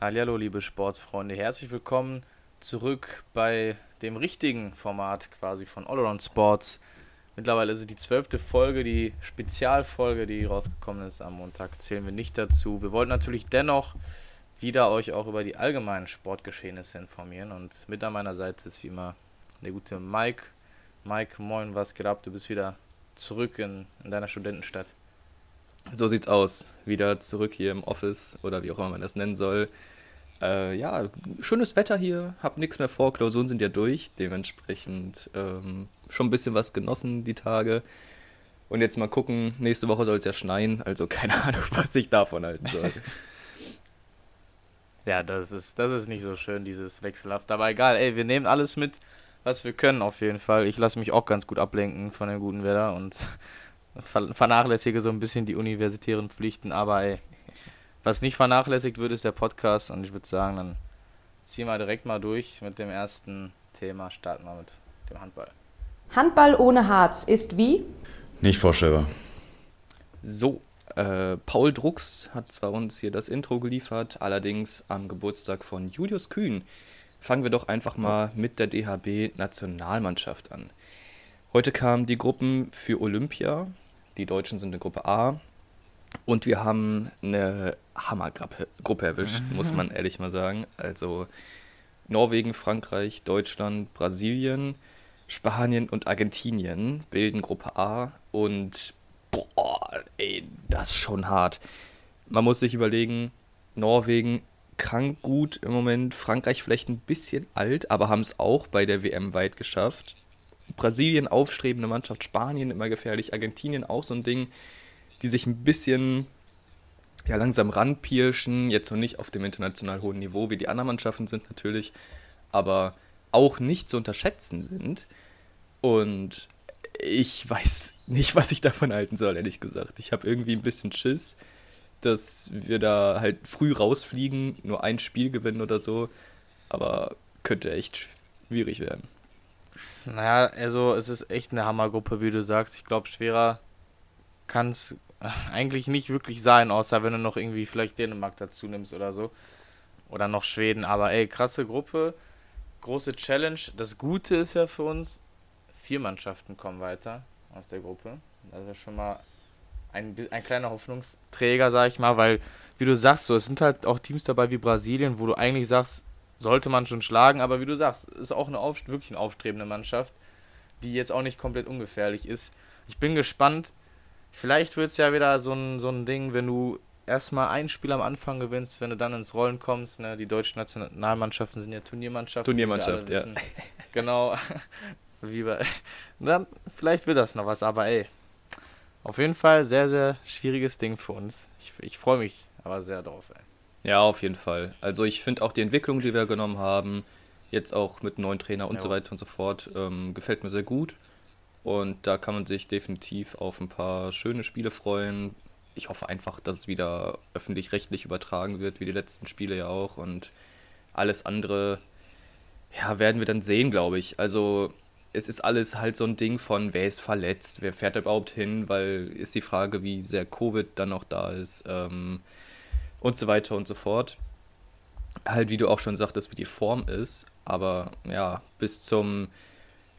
Hallo, liebe Sportsfreunde, herzlich willkommen zurück bei dem richtigen Format quasi von Allround Sports. Mittlerweile ist es die zwölfte Folge, die Spezialfolge, die rausgekommen ist am Montag, zählen wir nicht dazu. Wir wollten natürlich dennoch wieder euch auch über die allgemeinen Sportgeschehnisse informieren und mit an meiner Seite ist wie immer der gute Mike. Mike, moin, was geht ab? Du bist wieder zurück in, in deiner Studentenstadt. So sieht's aus. Wieder zurück hier im Office oder wie auch immer man das nennen soll. Äh, ja, schönes Wetter hier, hab nichts mehr vor, Klausuren sind ja durch, dementsprechend ähm, schon ein bisschen was genossen die Tage. Und jetzt mal gucken, nächste Woche soll es ja schneien, also keine Ahnung, was ich davon halten soll. ja, das ist, das ist nicht so schön, dieses Wechselhaft. Aber egal, ey, wir nehmen alles mit, was wir können auf jeden Fall. Ich lasse mich auch ganz gut ablenken von dem guten Wetter und vernachlässige so ein bisschen die universitären Pflichten, aber ey, was nicht vernachlässigt wird, ist der Podcast und ich würde sagen, dann ziehen wir direkt mal durch mit dem ersten Thema, starten wir mit dem Handball. Handball ohne Harz ist wie? Nicht vorstellbar. So, äh, Paul Drucks hat zwar uns hier das Intro geliefert, allerdings am Geburtstag von Julius Kühn. Fangen wir doch einfach mal mit der DHB-Nationalmannschaft an. Heute kamen die Gruppen für Olympia. Die Deutschen sind in Gruppe A. Und wir haben eine Hammergruppe erwischt, muss man ehrlich mal sagen. Also Norwegen, Frankreich, Deutschland, Brasilien, Spanien und Argentinien bilden Gruppe A. Und boah, ey, das ist schon hart. Man muss sich überlegen, Norwegen krank gut im Moment, Frankreich vielleicht ein bisschen alt, aber haben es auch bei der WM weit geschafft. Brasilien aufstrebende Mannschaft, Spanien immer gefährlich, Argentinien auch so ein Ding, die sich ein bisschen ja, langsam ranpirschen, jetzt noch nicht auf dem international hohen Niveau wie die anderen Mannschaften sind natürlich, aber auch nicht zu unterschätzen sind. Und ich weiß nicht, was ich davon halten soll, ehrlich gesagt. Ich habe irgendwie ein bisschen Schiss, dass wir da halt früh rausfliegen, nur ein Spiel gewinnen oder so. Aber könnte echt schwierig werden. Naja, also es ist echt eine Hammergruppe, wie du sagst. Ich glaube, schwerer kann es eigentlich nicht wirklich sein, außer wenn du noch irgendwie vielleicht Dänemark dazu nimmst oder so. Oder noch Schweden. Aber ey, krasse Gruppe, große Challenge. Das Gute ist ja für uns, vier Mannschaften kommen weiter aus der Gruppe. Das ist ja schon mal ein, ein kleiner Hoffnungsträger, sag ich mal, weil, wie du sagst, so, es sind halt auch Teams dabei wie Brasilien, wo du eigentlich sagst, sollte man schon schlagen, aber wie du sagst, ist auch eine auf, wirklich eine aufstrebende Mannschaft, die jetzt auch nicht komplett ungefährlich ist. Ich bin gespannt. Vielleicht wird es ja wieder so ein, so ein Ding, wenn du erstmal ein Spiel am Anfang gewinnst, wenn du dann ins Rollen kommst. Ne? Die deutschen Nationalmannschaften sind ja Turniermannschaften. Turniermannschaft, ja. Genau. Wie bei, dann, vielleicht wird das noch was, aber ey. Auf jeden Fall sehr, sehr schwieriges Ding für uns. Ich, ich freue mich aber sehr drauf, ey. Ja, auf jeden Fall. Also ich finde auch die Entwicklung, die wir genommen haben, jetzt auch mit neuen Trainer und ja. so weiter und so fort, ähm, gefällt mir sehr gut. Und da kann man sich definitiv auf ein paar schöne Spiele freuen. Ich hoffe einfach, dass es wieder öffentlich-rechtlich übertragen wird, wie die letzten Spiele ja auch. Und alles andere, ja, werden wir dann sehen, glaube ich. Also es ist alles halt so ein Ding von, wer ist verletzt, wer fährt überhaupt hin, weil ist die Frage, wie sehr Covid dann noch da ist. Ähm, und so weiter und so fort. Halt, wie du auch schon sagtest, wie die Form ist. Aber ja, bis zum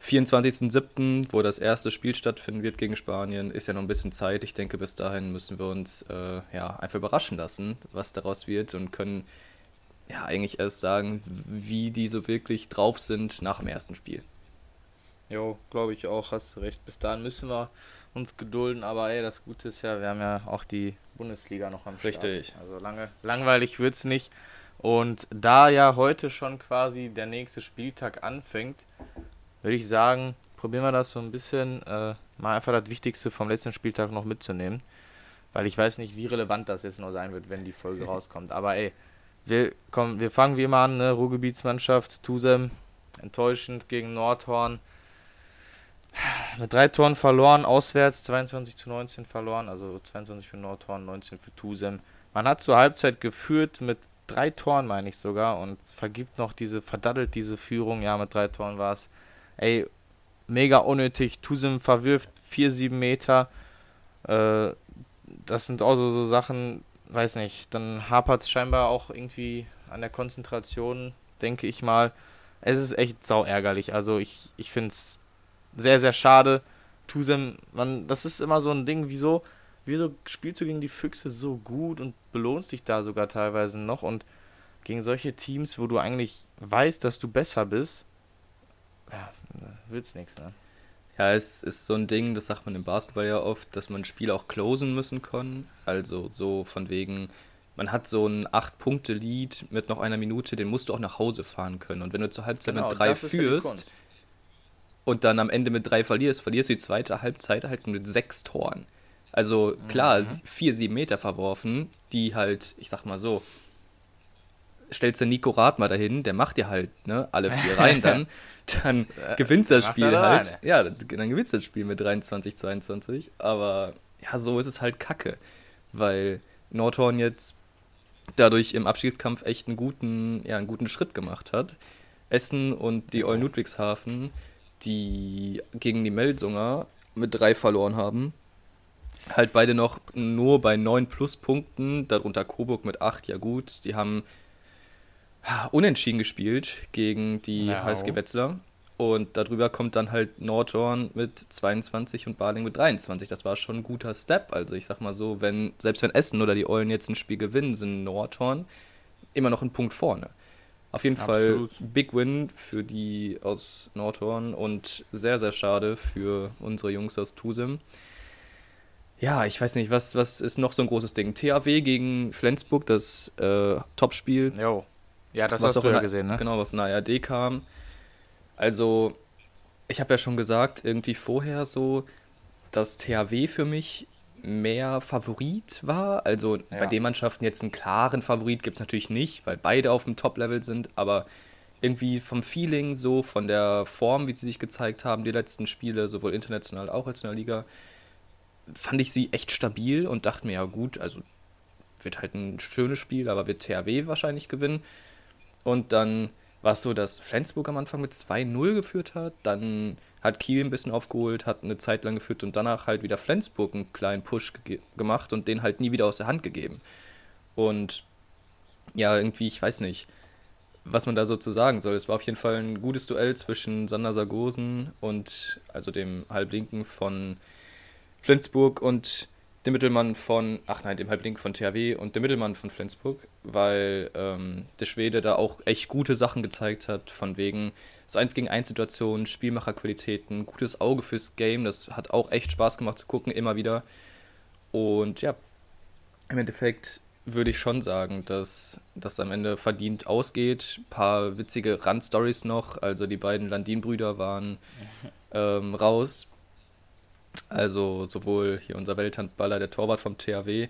24.07., wo das erste Spiel stattfinden wird gegen Spanien, ist ja noch ein bisschen Zeit. Ich denke, bis dahin müssen wir uns äh, ja, einfach überraschen lassen, was daraus wird und können ja eigentlich erst sagen, wie die so wirklich drauf sind nach dem ersten Spiel. Jo, glaube ich auch, hast recht. Bis dahin müssen wir uns gedulden, aber ey, das Gute ist ja, wir haben ja auch die Bundesliga noch am Start. Richtig. Also lange, langweilig wird es nicht. Und da ja heute schon quasi der nächste Spieltag anfängt, würde ich sagen, probieren wir das so ein bisschen, äh, mal einfach das Wichtigste vom letzten Spieltag noch mitzunehmen. Weil ich weiß nicht, wie relevant das jetzt noch sein wird, wenn die Folge rauskommt. Aber ey, wir, kommen, wir fangen wie immer an, ne? Ruhrgebietsmannschaft, Tusem, enttäuschend gegen Nordhorn mit drei Toren verloren, auswärts 22 zu 19 verloren, also 22 für Nordhorn, 19 für Tusem. Man hat zur Halbzeit geführt mit drei Toren, meine ich sogar, und vergibt noch diese, verdaddelt diese Führung, ja, mit drei Toren war es. Ey, mega unnötig. Tusem verwirft 4, 7 Meter. Äh, das sind auch so, so Sachen, weiß nicht, dann hapert es scheinbar auch irgendwie an der Konzentration, denke ich mal. Es ist echt sau ärgerlich. Also ich, ich finde es sehr, sehr schade. Tusem, man, das ist immer so ein Ding, wieso, wieso spielst du gegen die Füchse so gut und belohnst dich da sogar teilweise noch und gegen solche Teams, wo du eigentlich weißt, dass du besser bist, ja, wird's nichts, ne? Ja, es ist so ein Ding, das sagt man im Basketball ja oft, dass man Spiele auch closen müssen kann. Also so von wegen, man hat so ein 8-Punkte-Lead mit noch einer Minute, den musst du auch nach Hause fahren können. Und wenn du zur Halbzeit genau, mit drei führst ja und dann am Ende mit drei verlierst, verlierst du die zweite Halbzeit halt mit sechs Toren. Also klar, mhm. vier, sieben Meter verworfen, die halt, ich sag mal so, stellst du Nico Rath mal dahin, der macht dir halt ne, alle vier Reihen dann, dann äh, gewinnst das Spiel halt. Ja, dann gewinnst das Spiel mit 23, 22. Aber ja, so ist es halt kacke. Weil Nordhorn jetzt dadurch im Abstiegskampf echt einen guten, ja, einen guten Schritt gemacht hat. Essen und die Eulen Ludwigshafen, die gegen die Melsunger mit drei verloren haben, halt beide noch nur bei neun Pluspunkten, darunter Coburg mit acht, ja gut, die haben unentschieden gespielt gegen die no. HSG Wetzlar. Und darüber kommt dann halt Nordhorn mit 22 und Baling mit 23. Das war schon ein guter Step. Also ich sag mal so, wenn, selbst wenn Essen oder die Eulen jetzt ein Spiel gewinnen, sind Nordhorn immer noch ein Punkt vorne. Auf jeden Absolut. Fall Big Win für die aus Nordhorn und sehr, sehr schade für unsere Jungs aus Tusem. Ja, ich weiß nicht, was, was ist noch so ein großes Ding? THW gegen Flensburg, das äh, Topspiel. Jo. Ja, das hast du ja gesehen, ne? Genau, was in der ARD kam. Also, ich habe ja schon gesagt, irgendwie vorher so, dass THW für mich mehr Favorit war. Also ja. bei den Mannschaften jetzt einen klaren Favorit gibt es natürlich nicht, weil beide auf dem Top-Level sind, aber irgendwie vom Feeling so, von der Form, wie sie sich gezeigt haben, die letzten Spiele, sowohl international auch als in der Liga, fand ich sie echt stabil und dachte mir, ja gut, also wird halt ein schönes Spiel, aber wird THW wahrscheinlich gewinnen. Und dann war es so, dass Flensburg am Anfang mit 2-0 geführt hat, dann hat Kiel ein bisschen aufgeholt, hat eine Zeit lang geführt und danach halt wieder Flensburg einen kleinen Push gemacht und den halt nie wieder aus der Hand gegeben. Und ja, irgendwie, ich weiß nicht, was man da so zu sagen soll. Es war auf jeden Fall ein gutes Duell zwischen Sander Sargosen und also dem Halblinken von Flensburg und dem Mittelmann von, ach nein, dem Halblink von THW und dem Mittelmann von Flensburg, weil ähm, der Schwede da auch echt gute Sachen gezeigt hat, von wegen so 1 gegen 1 Situationen, Spielmacherqualitäten, gutes Auge fürs Game, das hat auch echt Spaß gemacht zu gucken, immer wieder. Und ja, im Endeffekt würde ich schon sagen, dass das am Ende verdient ausgeht. Ein paar witzige Randstories noch, also die beiden Landin-Brüder waren ähm, raus also sowohl hier unser Welthandballer, der Torwart vom THW,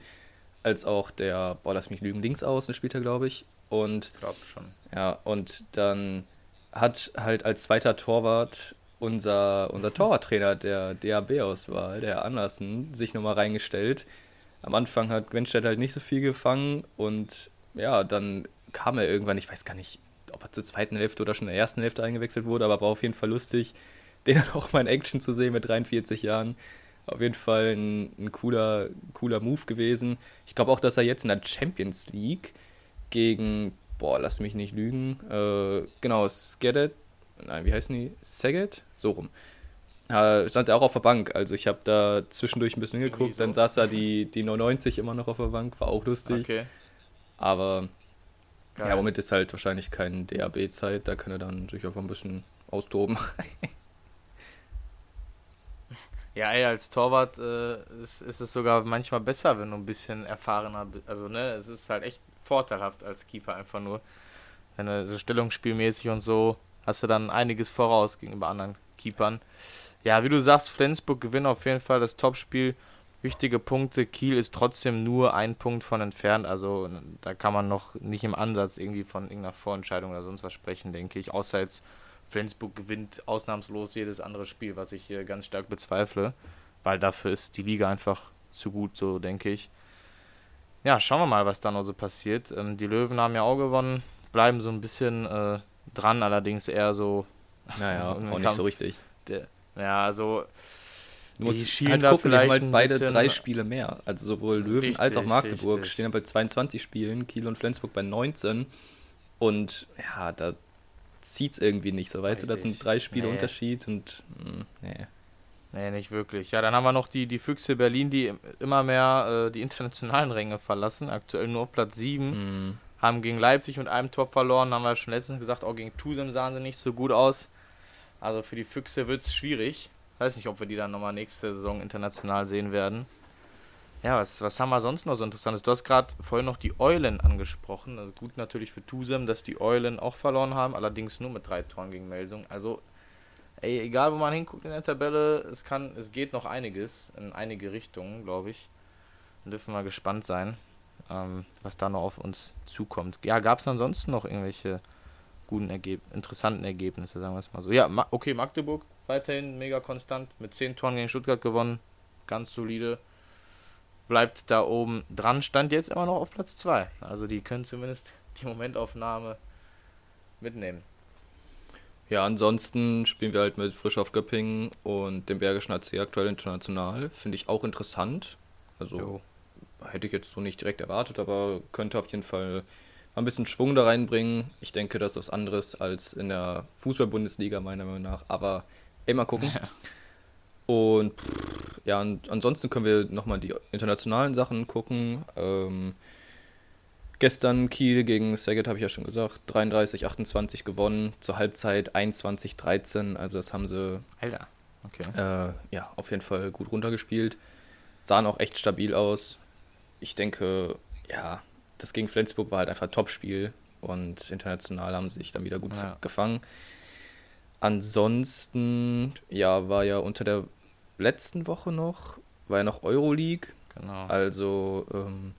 als auch der, boah, lass mich lügen, links außen spielt er, glaube ich. Und, ich glaube schon. Ja, und dann hat halt als zweiter Torwart unser, unser Torwarttrainer der DAB-Auswahl, der Andersen, sich nochmal reingestellt. Am Anfang hat Gwenstedt halt nicht so viel gefangen und ja, dann kam er irgendwann, ich weiß gar nicht, ob er zur zweiten Hälfte oder schon in der ersten Hälfte eingewechselt wurde, aber war auf jeden Fall lustig den dann auch mal in Action zu sehen mit 43 Jahren. Auf jeden Fall ein, ein cooler, cooler Move gewesen. Ich glaube auch, dass er jetzt in der Champions League gegen, boah, lass mich nicht lügen, äh, genau, Skedet, nein, wie heißen die? Saget? So rum. Äh, stand sie auch auf der Bank. Also ich habe da zwischendurch ein bisschen hingeguckt, so. dann saß da die, die 99 immer noch auf der Bank, war auch lustig. Okay. Aber Geil. ja, womit ist halt wahrscheinlich kein DAB-Zeit, da kann er dann sich einfach ein bisschen austoben. Ja, ey, als Torwart äh, ist, ist, es sogar manchmal besser, wenn du ein bisschen erfahrener bist. Also, ne, es ist halt echt vorteilhaft als Keeper einfach nur. Wenn du so stellungsspielmäßig und so hast du dann einiges voraus gegenüber anderen Keepern. Ja, wie du sagst, Flensburg gewinnt auf jeden Fall das Topspiel. Wichtige Punkte. Kiel ist trotzdem nur ein Punkt von entfernt. Also da kann man noch nicht im Ansatz irgendwie von irgendeiner Vorentscheidung oder sonst was sprechen, denke ich. Außer jetzt Flensburg gewinnt ausnahmslos jedes andere Spiel, was ich hier ganz stark bezweifle, weil dafür ist die Liga einfach zu gut, so denke ich. Ja, schauen wir mal, was da noch so passiert. Ähm, die Löwen haben ja auch gewonnen, bleiben so ein bisschen äh, dran, allerdings eher so. Naja, auch nicht so richtig. Der, ja, also Du Die musst halt gucken, die haben halt beide drei Spiele mehr. Also sowohl Löwen als auch Richtig, Magdeburg richtig. stehen ja bei 22 Spielen, Kiel und Flensburg bei 19. Und ja, da zieht's irgendwie nicht so, weißt du, das Richtig. sind drei Spiele Nee. Unterschied und mh, nee. Nee, nicht wirklich. Ja, dann haben wir noch die, die Füchse Berlin, die im- immer mehr äh, die internationalen Ränge verlassen. Aktuell nur auf Platz 7. Mh, Haben gegen Leipzig mit einem Tor verloren. Haben wir schon letztens gesagt, auch gegen Tusem sahen sie nicht so gut aus. Also für die Füchse wird es schwierig. Weiß nicht, ob wir die dann nochmal nächste Saison international sehen werden. Ja, was, was haben wir sonst noch so Interessantes? Du hast gerade vorhin noch die Eulen angesprochen. Also gut natürlich für Tusem, dass die Eulen auch verloren haben, allerdings nur mit drei Toren gegen Melsung. Also, ey, egal wo man hinguckt in der Tabelle, es kann, es geht noch einiges in einige Richtungen, glaube ich. Dann dürfen wir gespannt sein, ähm, was da noch auf uns zukommt. Ja, gab es ansonsten noch irgendwelche guten Ergeb interessanten Ergebnisse, sagen wir es mal so. Ja, Ma okay, Magdeburg weiterhin mega konstant mit 10 Toren gegen Stuttgart gewonnen. Ganz solide. Bleibt da oben dran, stand jetzt immer noch auf Platz 2. Also die können zumindest die Momentaufnahme mitnehmen. Ja, ansonsten spielen wir halt mit Frisch auf Göppingen und dem Bergischen AC aktuell international. Finde ich auch interessant. Also Jo. hätte ich jetzt so nicht direkt erwartet, aber könnte auf jeden Fall mal ein bisschen Schwung da reinbringen. Ich denke, das ist was anderes als in der Fußball-Bundesliga, meiner Meinung nach. Aber ey, mal gucken. Und pff, ja, und ansonsten können wir nochmal die internationalen Sachen gucken. Ähm, gestern Kiel gegen Saget, habe ich ja schon gesagt, 33, 28 gewonnen. Zur Halbzeit 21, 13. Also das haben sie Alter. Okay. äh, ja, auf jeden Fall gut runtergespielt. Sahen auch echt stabil aus. Ich denke, ja, das gegen Flensburg war halt einfach ein Topspiel und international haben sie sich dann wieder gut Ja. gefangen. Ansonsten, ja, war ja unter der letzten Woche noch, war ja noch Euroleague. Genau. Also ähm,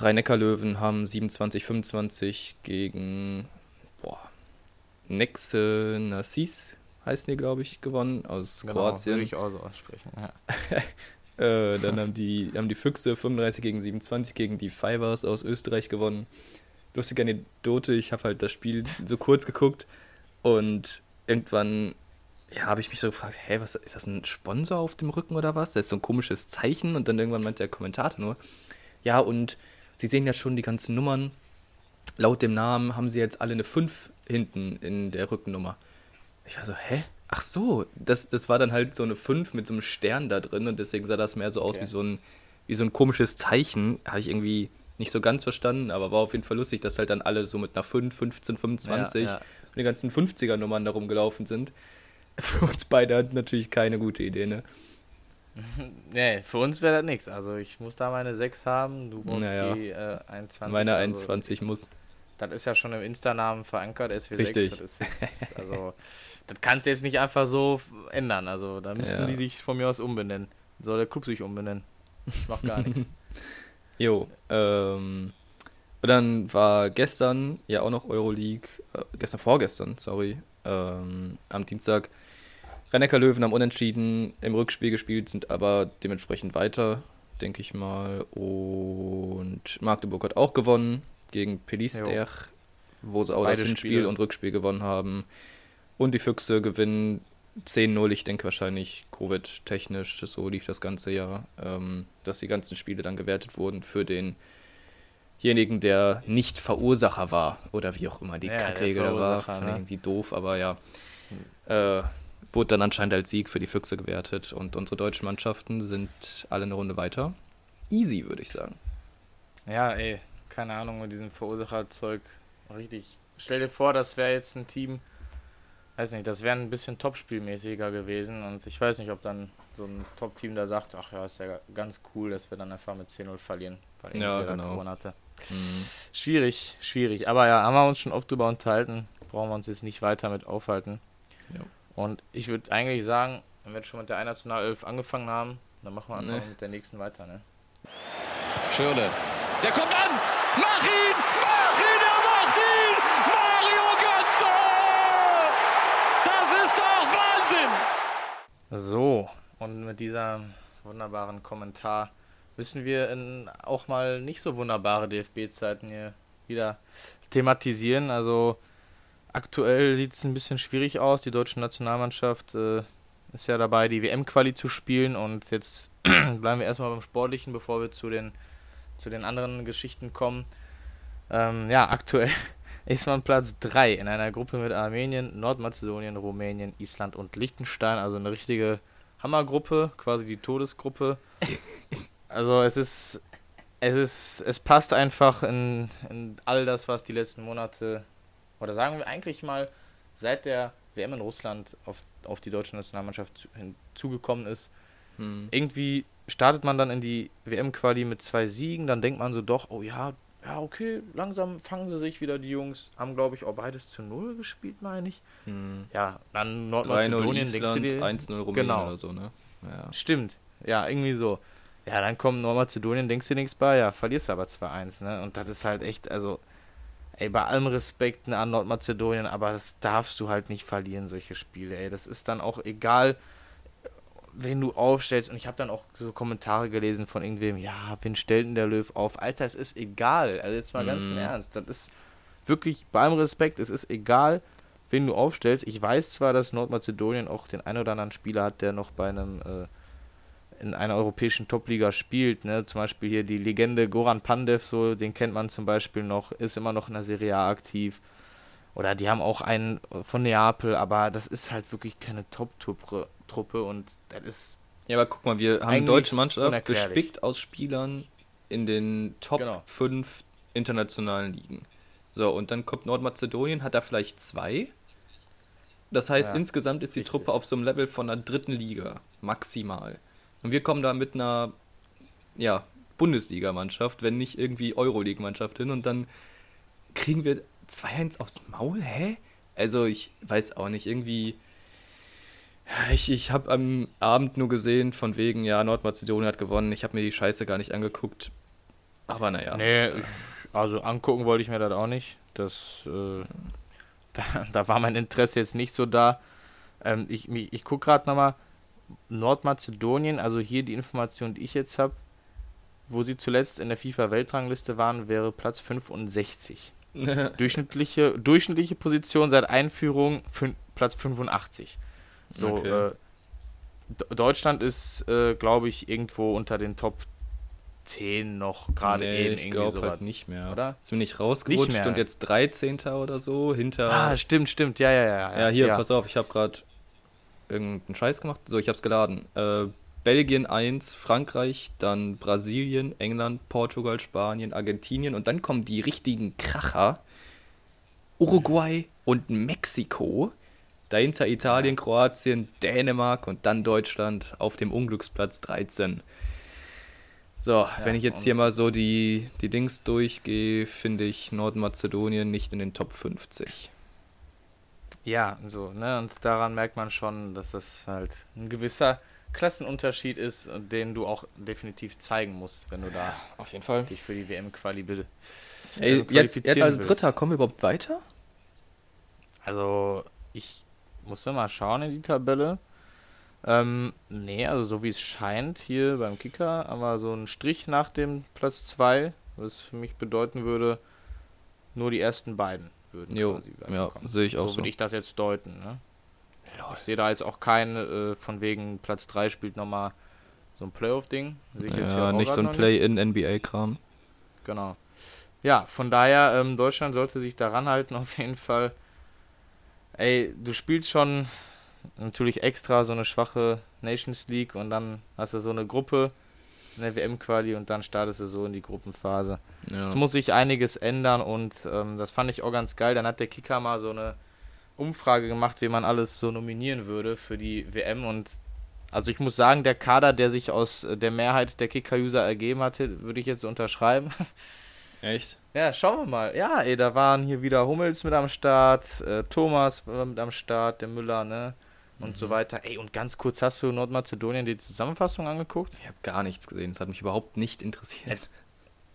Rhein-Neckar-Löwen haben 27, 25 gegen boah, Nexe Narcis heißen die, glaube ich, gewonnen aus Genau, Kroatien. Würde ich auch so aussprechen. Ja. Äh, dann haben die, haben die Füchse 35 gegen 27 gegen die Fivers aus Österreich gewonnen. Lustige Anekdote, ich habe halt das Spiel so kurz geguckt und irgendwann ja, habe ich mich so gefragt, hä, was ist das ein Sponsor auf dem Rücken oder was? Das ist so ein komisches Zeichen und dann irgendwann meint der Kommentator nur, ja, und Sie sehen ja schon die ganzen Nummern. Laut dem Namen haben sie jetzt alle eine 5 hinten in der Rückennummer. Ich war so, hä? Ach so, das, das war dann halt so eine 5 mit so einem Stern da drin und deswegen sah das mehr so aus Okay. wie so ein, wie so ein komisches Zeichen. Habe ich irgendwie nicht so ganz verstanden, aber war auf jeden Fall lustig, dass halt dann alle so mit einer 5, 15, 25 Ja, ja. und die ganzen 50er-Nummern da rumgelaufen sind. Für uns beide hat natürlich keine gute Idee, ne? Nee, für uns wäre das nichts. Also ich muss da meine 6 haben, du musst Naja. die äh, 21. Meine also, 21 muss. Das ist ja schon im Insta-Namen verankert, SW6. Richtig. Das ist jetzt, also, das kannst du jetzt nicht einfach so ändern. Also da müssen Ja. die sich von mir aus umbenennen. Soll der Club sich umbenennen. Ich mach gar nichts. Jo, ähm, und dann war gestern ja auch noch Euroleague, äh, gestern vorgestern, sorry, ähm, am Dienstag. Rennecker Löwen haben unentschieden im Rückspiel gespielt, sind aber dementsprechend weiter, denke ich mal. Und Magdeburg hat auch gewonnen gegen Pelister, wo sie auch Beide das Hinspiel Spiele. und Rückspiel gewonnen haben. Und die Füchse gewinnen 10-0, ich denke wahrscheinlich Covid-technisch, so lief das ganze Jahr, ähm, dass die ganzen Spiele dann gewertet wurden für denjenigen, der nicht Verursacher war oder wie auch immer die Ja, Kackregel da war. Fand ich ne? irgendwie doof, aber ja. Äh, wurde dann anscheinend als Sieg für die Füchse gewertet und unsere deutschen Mannschaften sind alle eine Runde weiter. Easy, würde ich sagen. Ja, ey, keine Ahnung mit diesem Verursacherzeug. Richtig. Stell dir vor, das wäre jetzt ein Team, weiß nicht, das wäre ein bisschen topspielmäßiger gewesen und ich weiß nicht, ob dann so ein Top-Team da sagt, ach ja, ist ja ganz cool, dass wir dann einfach mit 10-0 verlieren, weil Ja, genau. gewonnen hatte. Mhm. Schwierig, schwierig. Aber ja, haben wir uns schon oft drüber unterhalten. Brauchen wir uns jetzt nicht weiter mit aufhalten. Ja. Und ich würde eigentlich sagen, wenn wir jetzt schon mit der Nationalelf angefangen haben, dann machen wir einfach Nee. mit der nächsten weiter, ne? Schirle. Der kommt an! Mach ihn! Mach ihn! Er macht ihn! Mario Götze! Das ist doch Wahnsinn! So, und mit diesem wunderbaren Kommentar müssen wir in auch mal nicht so wunderbare DFB-Zeiten hier wieder thematisieren. Also aktuell sieht es ein bisschen schwierig aus. Die deutsche Nationalmannschaft äh, ist ja dabei, die WM-Quali zu spielen und jetzt bleiben wir erstmal beim Sportlichen, bevor wir zu den, zu den anderen Geschichten kommen. Ähm, ja, aktuell ist man Platz 3 in einer Gruppe mit Armenien, Nordmazedonien, Rumänien, Island und Liechtenstein. Also eine richtige Hammergruppe, quasi die Todesgruppe. Also es ist, es ist, es passt einfach in, in all das, was die letzten Monate, oder sagen wir eigentlich mal, seit der WM in Russland auf, auf die deutsche Nationalmannschaft hinzugekommen ist. Hm. Irgendwie startet man dann in die WM-Quali mit zwei Siegen, dann denkt man so doch, oh ja, ja, okay, langsam fangen sie sich wieder, die Jungs. Haben, glaube ich, auch beides zu Null gespielt, meine ich. Hm. Ja, dann Nordmazedonien, denkst du dir. 1-0 Rumänien genau. oder so, ne? Ja. Stimmt, ja, irgendwie so. Ja, dann kommt Nordmazedonien, denkst du nichts bei, ja, verlierst aber 2-1, ne? Und das ist halt echt, also, ey, bei allem Respekt an Nordmazedonien, aber das darfst du halt nicht verlieren, solche Spiele, ey. Das ist dann auch egal, wenn du aufstellst, und ich habe dann auch so Kommentare gelesen von irgendwem, ja, wen stellt denn der Löw auf? Alter, es ist egal. Also jetzt mal ganz im mhm. Ernst. Das ist wirklich, bei allem Respekt, es ist egal, wen du aufstellst. Ich weiß zwar, dass Nordmazedonien auch den einen oder anderen Spieler hat, der noch bei einem äh, in einer europäischen Topliga spielt, ne? Zum Beispiel hier die Legende Goran Pandev, so, den kennt man zum Beispiel noch, ist immer noch in der Serie A aktiv. Oder die haben auch einen von Neapel, aber das ist halt wirklich keine Top-Truppe und das ist. Ja, aber guck mal, wir haben eine deutsche Mannschaft gespickt aus Spielern in den Top genau. 5 internationalen Ligen. So, und dann kommt Nordmazedonien, hat da vielleicht zwei. Das heißt, ja, insgesamt ist die richtig. Truppe auf so einem Level von einer dritten Liga, maximal. Und wir kommen da mit einer ja, Bundesligamannschaft, wenn nicht irgendwie Euroleague-Mannschaft hin und dann kriegen wir 2-1 aufs Maul? Hä? Also ich weiß auch nicht, irgendwie. Ich, ich habe am Abend nur gesehen, von wegen, ja, Nordmazedonien hat gewonnen. Ich habe mir die Scheiße gar nicht angeguckt. Aber naja. Nee, also angucken wollte ich mir das auch nicht. Das, äh, da, da, war mein Interesse jetzt nicht so da. Ähm, ich ich, ich gucke gerade nochmal. Nordmazedonien, also hier die Information, die ich jetzt habe, wo sie zuletzt in der FIFA-Weltrangliste waren, wäre Platz 65. durchschnittliche, durchschnittliche Position seit Einführung Platz 85. So, okay. äh, Deutschland ist, äh, glaube ich, irgendwo unter den Top 10 noch gerade nee, eben. Ich glaube halt nicht mehr. Oder? Ist mir nicht rausgerutscht nicht und jetzt 13. oder so hinter. Ah, stimmt, stimmt. Ja, ja, ja. Ja, hier, ja. pass auf, ich habe gerade irgendeinen Scheiß gemacht. So, ich habe es geladen. Äh, Belgien 1, Frankreich, dann Brasilien, England, Portugal, Spanien, Argentinien und dann kommen die richtigen Kracher. Uruguay und Mexiko. Dahinter Italien, Kroatien, Dänemark und dann Deutschland auf dem Unglücksplatz 13. So, ja, wenn ich jetzt hier mal so die, die Dings durchgehe, finde ich Nordmazedonien nicht in den Top 50. Ja, so, ne? Und daran merkt man schon, dass das halt ein gewisser Klassenunterschied ist, den du auch definitiv zeigen musst, wenn du da auf jeden Fall dich für die WM-Quali bitte. Ey, jetzt, jetzt als Dritter kommen wir überhaupt weiter? Also, ich muss mal schauen in die Tabelle. Ähm, nee, also so wie es scheint hier beim Kicker, aber so ein Strich nach dem Platz 2, was für mich bedeuten würde, nur die ersten beiden würden jo, Ja, sehe ich auch so. So würde ich das jetzt deuten, ne? Ich sehe da jetzt auch keinen, äh, von wegen Platz 3 spielt nochmal so ein Playoff-Ding. Ja, nicht so ein Play-in-NBA-Kram. Genau. Ja, von daher, ähm, Deutschland sollte sich daran halten, auf jeden Fall. Ey, du spielst schon natürlich extra so eine schwache Nations League und dann hast du so eine Gruppe in der WM-Quali und dann startest du so in die Gruppenphase. Ja. Es muss sich einiges ändern und ähm, das fand ich auch ganz geil. Dann hat der Kicker mal so eine Umfrage gemacht, wie man alles so nominieren würde für die WM und also ich muss sagen, der Kader, der sich aus der Mehrheit der Kicker-User ergeben hatte, würde ich jetzt unterschreiben. Echt? Ja, schauen wir mal. Ja, ey, da waren hier wieder Hummels mit am Start, äh, Thomas mit am Start, der Müller, ne? Und mhm. so weiter. Ey, und ganz kurz, hast du Nordmazedonien die Zusammenfassung angeguckt? Ich habe gar nichts gesehen, das hat mich überhaupt nicht interessiert.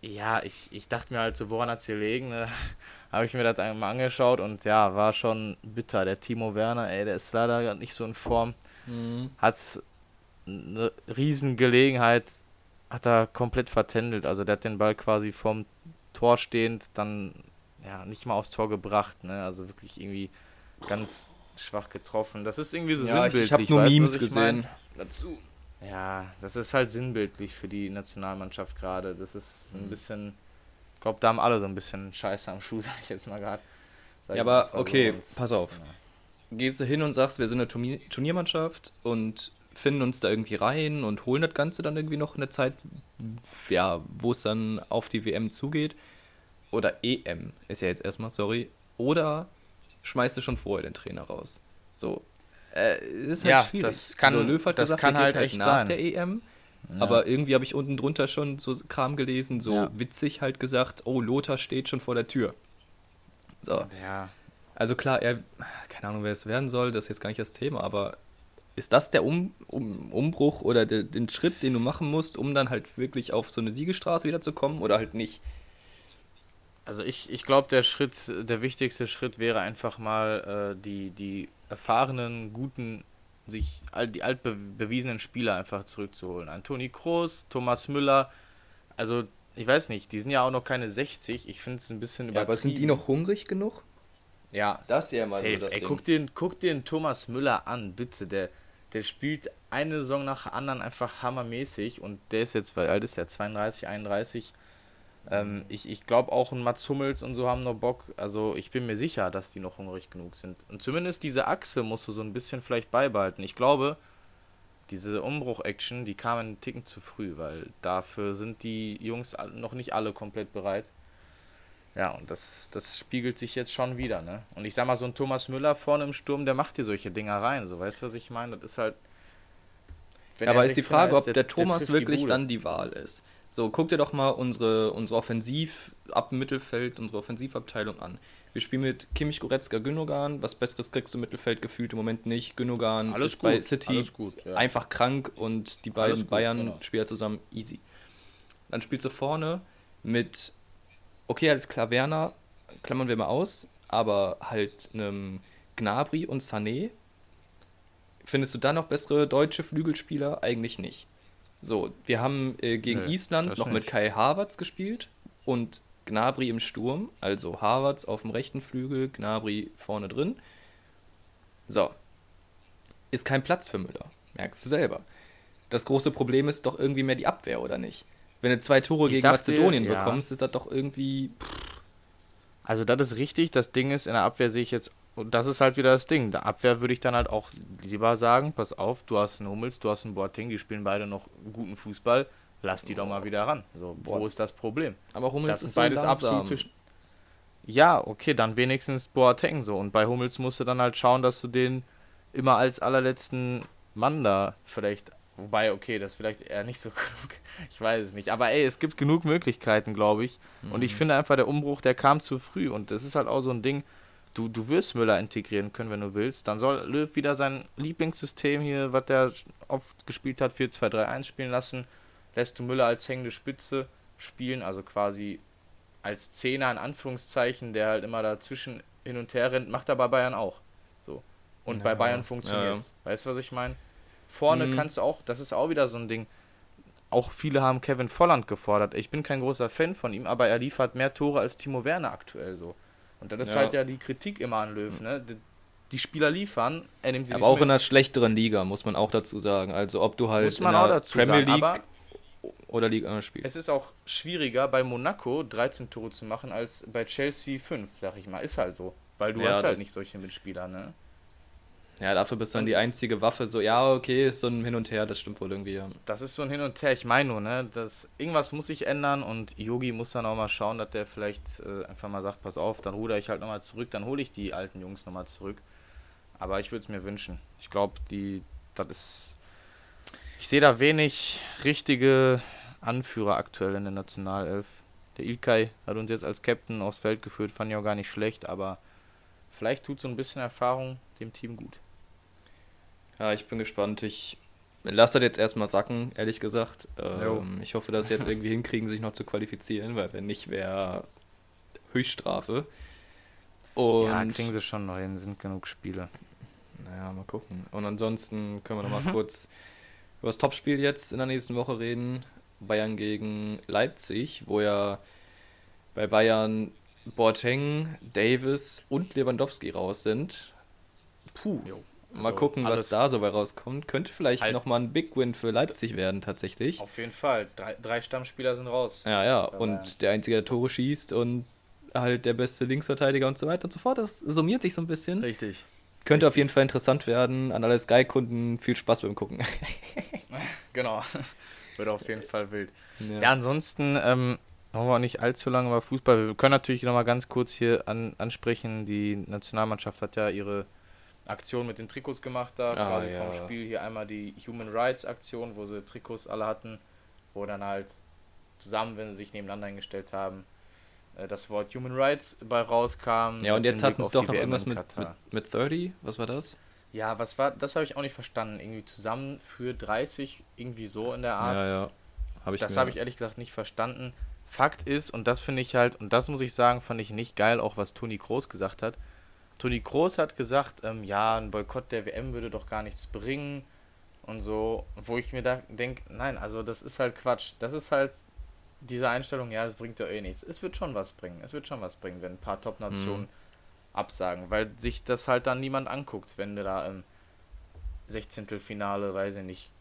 Ja, ich, ich dachte mir halt so, woran hat es gelegen, ne? habe ich mir das einmal angeschaut und ja, war schon bitter. Der Timo Werner, ey, der ist leider nicht so in Form. Mhm. Hat eine Riesengelegenheit, hat er komplett vertändelt. Also der hat den Ball quasi vorm Tor stehend dann ja nicht mal aufs Tor gebracht. Ne? Also wirklich irgendwie ganz schwach getroffen. Das ist irgendwie so Ja, ich, sinnbildlich. ich habe nur weißt Memes ich mein? gesehen dazu. Ja, das ist halt sinnbildlich für die Nationalmannschaft gerade. Das ist ein Mhm. bisschen. Ich glaube, da haben alle so ein bisschen Scheiße am Schuh, sag ich jetzt mal gerade. Ja, aber okay, pass auf. Gehst du hin und sagst, wir sind eine Turnier Turniermannschaft und finden uns da irgendwie rein und holen das Ganze dann irgendwie noch in der Zeit, ja, wo es dann auf die WM zugeht. Oder EM ist ja jetzt erstmal, sorry. Oder schmeißt du schon vorher den Trainer raus. So. Äh, ist halt Ja, schwierig. das kann- so, Löw hat das gesagt, kann halt geht echt nach sein. der EM. Ja. Aber irgendwie habe ich unten drunter schon so Kram gelesen, so Ja. witzig halt gesagt, oh, Lothar steht schon vor der Tür. So. Ja, Also klar, er, keine Ahnung, wer es werden soll, das ist jetzt gar nicht das Thema, aber ist das der um, um, Umbruch oder der, den Schritt, den du machen musst, um dann halt wirklich auf so eine Siegestraße wieder zu kommen oder halt nicht? Also ich, ich glaube, der Schritt, der wichtigste Schritt wäre einfach mal äh, die, die erfahrenen, guten, sich all, die altbewiesenen Spieler einfach zurückzuholen. Ein Toni Kroos, Thomas Müller, also ich weiß nicht, die sind ja auch noch keine 60. Ich finde es ein bisschen Ja, aber sind die noch hungrig genug? Ja, Das ist ja mal safe. so das Ey, Ding. guck den, guck den Thomas Müller an, bitte. Der, der spielt eine Saison nach der anderen einfach hammermäßig und der ist jetzt, weil alt ist der 32, 31. Ähm, ich ich glaube auch ein Mats Hummels und so haben noch Bock. Also ich bin mir sicher, dass die noch hungrig genug sind. Und zumindest diese Achse musst du so ein bisschen vielleicht beibehalten. Ich glaube, diese Umbruch-Action, die kam einen Ticken zu früh, weil dafür sind die Jungs noch nicht alle komplett bereit. Ja, und das, das spiegelt sich jetzt schon wieder, ne? Und ich sag mal, so ein Thomas Müller vorne im Sturm, der macht dir solche Dinger rein, so, weißt du, was ich meine? Das ist halt. wenn aber er ist die 16er Frage, ob ist, der, Thomas die wirklich Bude. dann die Wahl ist. So, guck dir doch mal unsere, unsere Offensiv ab Mittelfeld, unsere Offensivabteilung an. Wir spielen mit Kimmich, Goretzka, Gündogan. Was Besseres kriegst du im Mittelfeld gefühlt im Moment nicht. Gündogan Alles ist bei gut, City alles gut, ja. einfach krank und die beiden Bayern-Spieler zusammen easy. Dann spielst du vorne mit, okay, alles klar, Werner, klammern wir mal aus, aber halt einem Gnabry und Sané. Findest du da noch bessere deutsche Flügelspieler? Eigentlich nicht. So, wir haben äh, gegen Nö, Island noch mit. Kai Havertz gespielt und Gnabry im Sturm, also Havertz auf dem rechten Flügel, Gnabry vorne drin. So. Ist kein Platz für Müller. Merkst du selber. Das große Problem ist doch irgendwie mehr die Abwehr, oder nicht? Wenn du zwei Tore Ich gegen dir, Mazedonien ja. bekommst, ist das doch irgendwie. Also, das ist richtig. Das Ding ist, in der Abwehr sehe ich jetzt. Und das ist halt wieder das Ding. Der Abwehr würde ich dann halt auch lieber sagen: Pass auf, du hast einen Hummels, du hast einen Boateng, die spielen beide noch guten Fußball. Lass die doch mal wieder ran. So, wo Boah. ist das Problem? Aber Hummels Das sind ist so beides langsam. absolute. Ja, okay, dann wenigstens Boateng so. Und bei Hummels musst du dann halt schauen, dass du den immer als allerletzten Mann da vielleicht. Wobei, okay, das ist vielleicht eher nicht so klug. Ich weiß es nicht. Aber ey, es gibt genug Möglichkeiten, glaube ich. Und Mhm. ich finde einfach, der Umbruch, der kam zu früh. Und das ist halt auch so ein Ding. Du, du wirst Müller integrieren können, wenn du willst. Dann soll Löw wieder sein Lieblingssystem hier, was der oft gespielt hat, 4-2-3-1 spielen lassen. Lässt du Müller als hängende Spitze spielen, also quasi als Zehner in Anführungszeichen, der halt immer dazwischen hin und her rennt, macht er bei Bayern auch. So. Und Ja, bei Bayern funktioniert ja. Weißt du, was ich meine? Vorne Mhm. kannst du auch, das ist auch wieder so ein Ding. Auch viele haben Kevin Volland gefordert. Ich bin kein großer Fan von ihm, aber er liefert mehr Tore als Timo Werner aktuell so. Und das ist Ja. halt ja die Kritik immer an Löw, ne? Die, die Spieler liefern, er nimmt sie Aber auch mit. in einer schlechteren Liga, muss man auch dazu sagen. Also ob du halt in der Premier League oder Liga 1 spielst. es ist auch schwieriger bei Monaco 13 Tore zu machen als bei Chelsea 5, sag ich mal. Ist halt so. Weil du Ja, hast halt nicht solche Mitspieler, ne? Ja, dafür bist du dann die einzige Waffe. So, ja, okay, ist so ein Hin und Her, das stimmt wohl irgendwie. Ja. Das ist so ein Hin und Her. Ich meine nur, ne, dass irgendwas muss sich ändern und Yogi muss dann auch mal schauen, dass der vielleicht äh, einfach mal sagt, pass auf, dann ruder ich halt nochmal zurück, dann hole ich die alten Jungs nochmal zurück. Aber ich würde es mir wünschen. Ich glaube, die, das ist, ich sehe da wenig richtige Anführer aktuell in der Nationalelf. Der Ilkay hat uns jetzt als Captain aufs Feld geführt, fand ich auch gar nicht schlecht, aber vielleicht tut so ein bisschen Erfahrung dem Team gut. Ja, ich bin gespannt. Ich lasse das jetzt erstmal sacken, ehrlich gesagt. Ähm, ich hoffe, dass sie jetzt irgendwie hinkriegen, sich noch zu qualifizieren, weil wenn nicht, wäre Höchststrafe. Und ja, kriegen sie schon noch hin, sind genug Spiele. Naja, mal gucken. Und ansonsten können wir noch mal kurz über das Topspiel jetzt in der nächsten Woche reden. Bayern gegen Leipzig, wo ja bei Bayern Boateng, Davis und Lewandowski raus sind. puh. Jo. Mal Also gucken, was da so bei rauskommt. Könnte vielleicht Halt- nochmal ein Big Win für Leipzig werden, tatsächlich. Auf jeden Fall. Drei, drei Stammspieler sind raus. Ja, ja. Aber- Und der Einzige, der Tore schießt und halt der beste Linksverteidiger und so weiter und so fort. Das summiert sich so ein bisschen. Richtig. Könnte auf jeden Fall interessant werden. An alle Sky-Kunden viel Spaß beim Gucken. Genau. Wird auf jeden Fall wild. Ja. Ja, ansonsten ähm, wollen wir auch nicht allzu lange über Fußball. Wir können natürlich noch mal ganz kurz hier an, ansprechen. Die Nationalmannschaft hat ja ihre Aktion mit den Trikots gemacht da, Ah, quasi ja. vom Spiel. Hier einmal die Human Rights Aktion, wo sie Trikots alle hatten, wo dann halt zusammen, wenn sie sich nebeneinander hingestellt haben, äh, das Wort Human Rights bei rauskam. Ja, und jetzt hatten es auf doch noch irgendwas mit, mit, mit 30. Was war das? Ja, was war, das habe ich auch nicht verstanden. Irgendwie zusammen für 30, irgendwie so in der Art. Ja, ja. Hab ich das habe ich ehrlich gesagt nicht verstanden. Fakt ist, und das finde ich halt, und das muss ich sagen, fand ich nicht geil, auch was Toni Kroos gesagt hat. Toni Kroos hat gesagt, ähm, ja, ein Boykott der WM würde doch gar nichts bringen und so, wo ich mir da denke, nein, also das ist halt Quatsch. Das ist halt diese Einstellung, ja, es bringt ja eh nichts. Es wird schon was bringen. Es wird schon was bringen, wenn ein paar Top-Nationen Mhm. absagen, weil sich das halt dann niemand anguckt, wenn du da im 16. weiß ich nicht,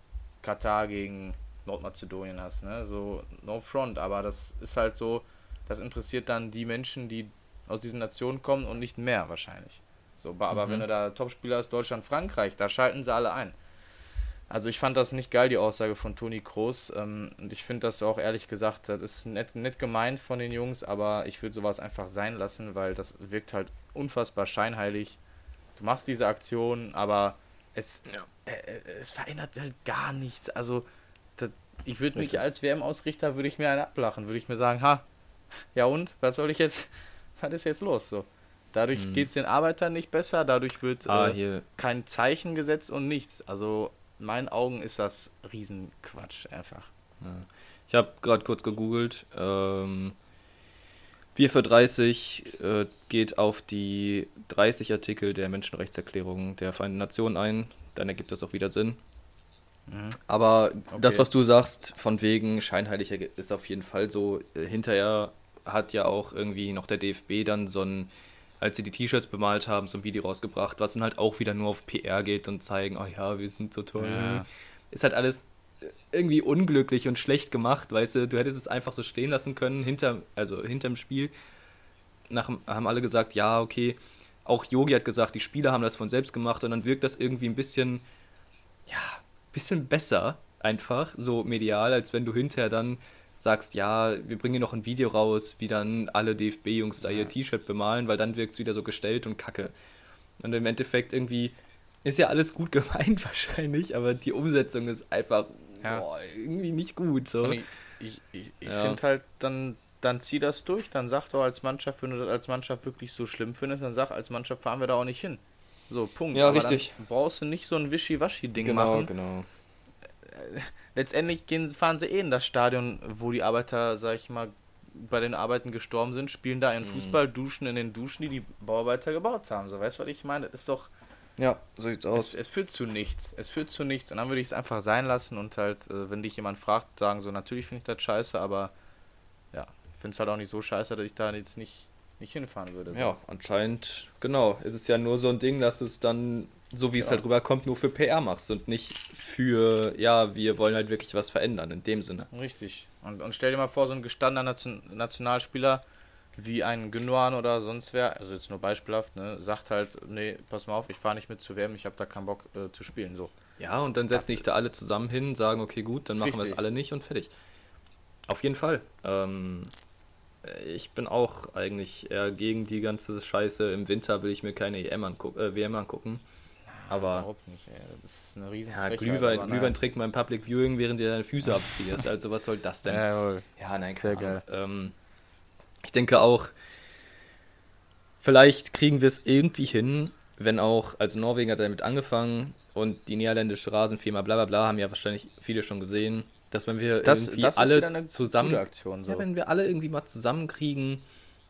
Katar gegen Nordmazedonien hast, ne? So no front, aber das ist halt so, das interessiert dann die Menschen, die aus diesen Nationen kommen und nicht mehr wahrscheinlich. So, aber Mhm. wenn du da Topspieler hast, Deutschland, Frankreich, da schalten sie alle ein. Also ich fand das nicht geil, die Aussage von Toni Kroos. Ähm, und ich finde das auch ehrlich gesagt, das ist nett, nett gemeint von den Jungs, aber ich würde sowas einfach sein lassen, weil das wirkt halt unfassbar scheinheilig. Du machst diese Aktion, aber es, äh, äh, es verändert halt gar nichts. Also das, ich würde mich als WM-Ausrichter, würde ich mir einen ablachen, würde ich mir sagen, ha, ja und, was soll ich jetzt, was ist jetzt los? So. Dadurch Mhm. geht es den Arbeitern nicht besser, dadurch wird Ah, äh, kein Zeichen gesetzt und nichts. Also in meinen Augen ist das Riesenquatsch einfach. Ja. Ich habe gerade kurz gegoogelt. Ähm, 4 für 30 äh, geht auf die 30 Artikel der Menschenrechtserklärung der Vereinten Nationen ein. Dann ergibt das auch wieder Sinn. Aber das, Okay. was du sagst, von wegen scheinheilig ist auf jeden Fall so. Äh, Hinterher hat ja auch irgendwie noch der DFB dann so ein, als sie die T-Shirts bemalt haben, so ein Video rausgebracht, was dann halt auch wieder nur auf PR geht und zeigen, oh ja, wir sind so toll. Ja. Ist halt alles irgendwie unglücklich und schlecht gemacht, weißt du, du hättest es einfach so stehen lassen können, hinter, also hinterm Spiel. Nach, haben alle gesagt, ja, okay. Auch Yogi hat gesagt, die Spieler haben das von selbst gemacht und dann wirkt das irgendwie ein bisschen, ja, bisschen besser einfach, so medial, als wenn du hinterher dann sagst, ja, wir bringen hier noch ein Video raus, wie dann alle DFB-Jungs da ihr T-Shirt bemalen, weil dann wirkt es wieder so gestellt und kacke. Und im Endeffekt irgendwie ist ja alles gut gemeint wahrscheinlich, aber die Umsetzung ist einfach Ja. boah, irgendwie nicht gut. So. Und ich ich, ich, ich Ja. finde halt, dann, dann zieh das durch. Dann sag doch als Mannschaft, wenn du das als Mannschaft wirklich so schlimm findest, dann sag, als Mannschaft fahren wir da auch nicht hin. So, Punkt. Ja, Aber richtig. Brauchst du nicht so ein Wischiwaschi-Ding machen. genau. Letztendlich gehen, fahren sie eh in das Stadion, wo die Arbeiter, sag ich mal, bei den Arbeiten gestorben sind, spielen da Mhm. in Fußball, duschen in den Duschen, die die Bauarbeiter gebaut haben. So, weißt du, was ich meine? Das ist doch, Ja, so sieht's es, es führt zu nichts. Es führt zu nichts. Und dann würde ich es einfach sein lassen und halt, äh, wenn dich jemand fragt, sagen so, natürlich finde ich das scheiße, aber ja, ich finde es halt auch nicht so scheiße, dass ich da jetzt nicht, nicht hinfahren würde. So. Ja, anscheinend, genau. Es ist ja nur so ein Ding, dass es dann, so wie es Genau. halt rüberkommt, nur für PR machst und nicht für, ja, wir wollen halt wirklich was verändern, in dem Sinne. Richtig. Und, und stell dir mal vor, so ein gestandener Nation Nationalspieler wie ein Gündogan oder sonst wer, also jetzt nur beispielhaft, ne, sagt halt, nee, pass mal auf, ich fahre nicht mit zu WM, ich habe da keinen Bock äh, zu spielen. So. Ja, und dann setzen sich da alle zusammen hin, sagen, okay, gut, dann machen wir es alle nicht und fertig. Auf jeden Fall. Ähm, ich bin auch eigentlich eher gegen die ganze Scheiße. Im Winter will ich mir keine EM anguck äh, WM angucken. Aber Überhaupt nicht, ey. Das ist eine riesen ja, Glühwein, Glühwein trinken beim Public Viewing, während dir deine Füße abfrierst. Also was soll das denn? Jawohl. Ja, nein, Sehr. Ähm, ich denke auch, vielleicht kriegen wir es irgendwie hin, wenn auch, also Norwegen hat damit angefangen und die niederländische Rasenfirma bla bla bla haben ja wahrscheinlich viele schon gesehen, dass wenn wir Das, irgendwie das alle zusammen, Aktion. So. ja, wenn wir alle irgendwie mal zusammenkriegen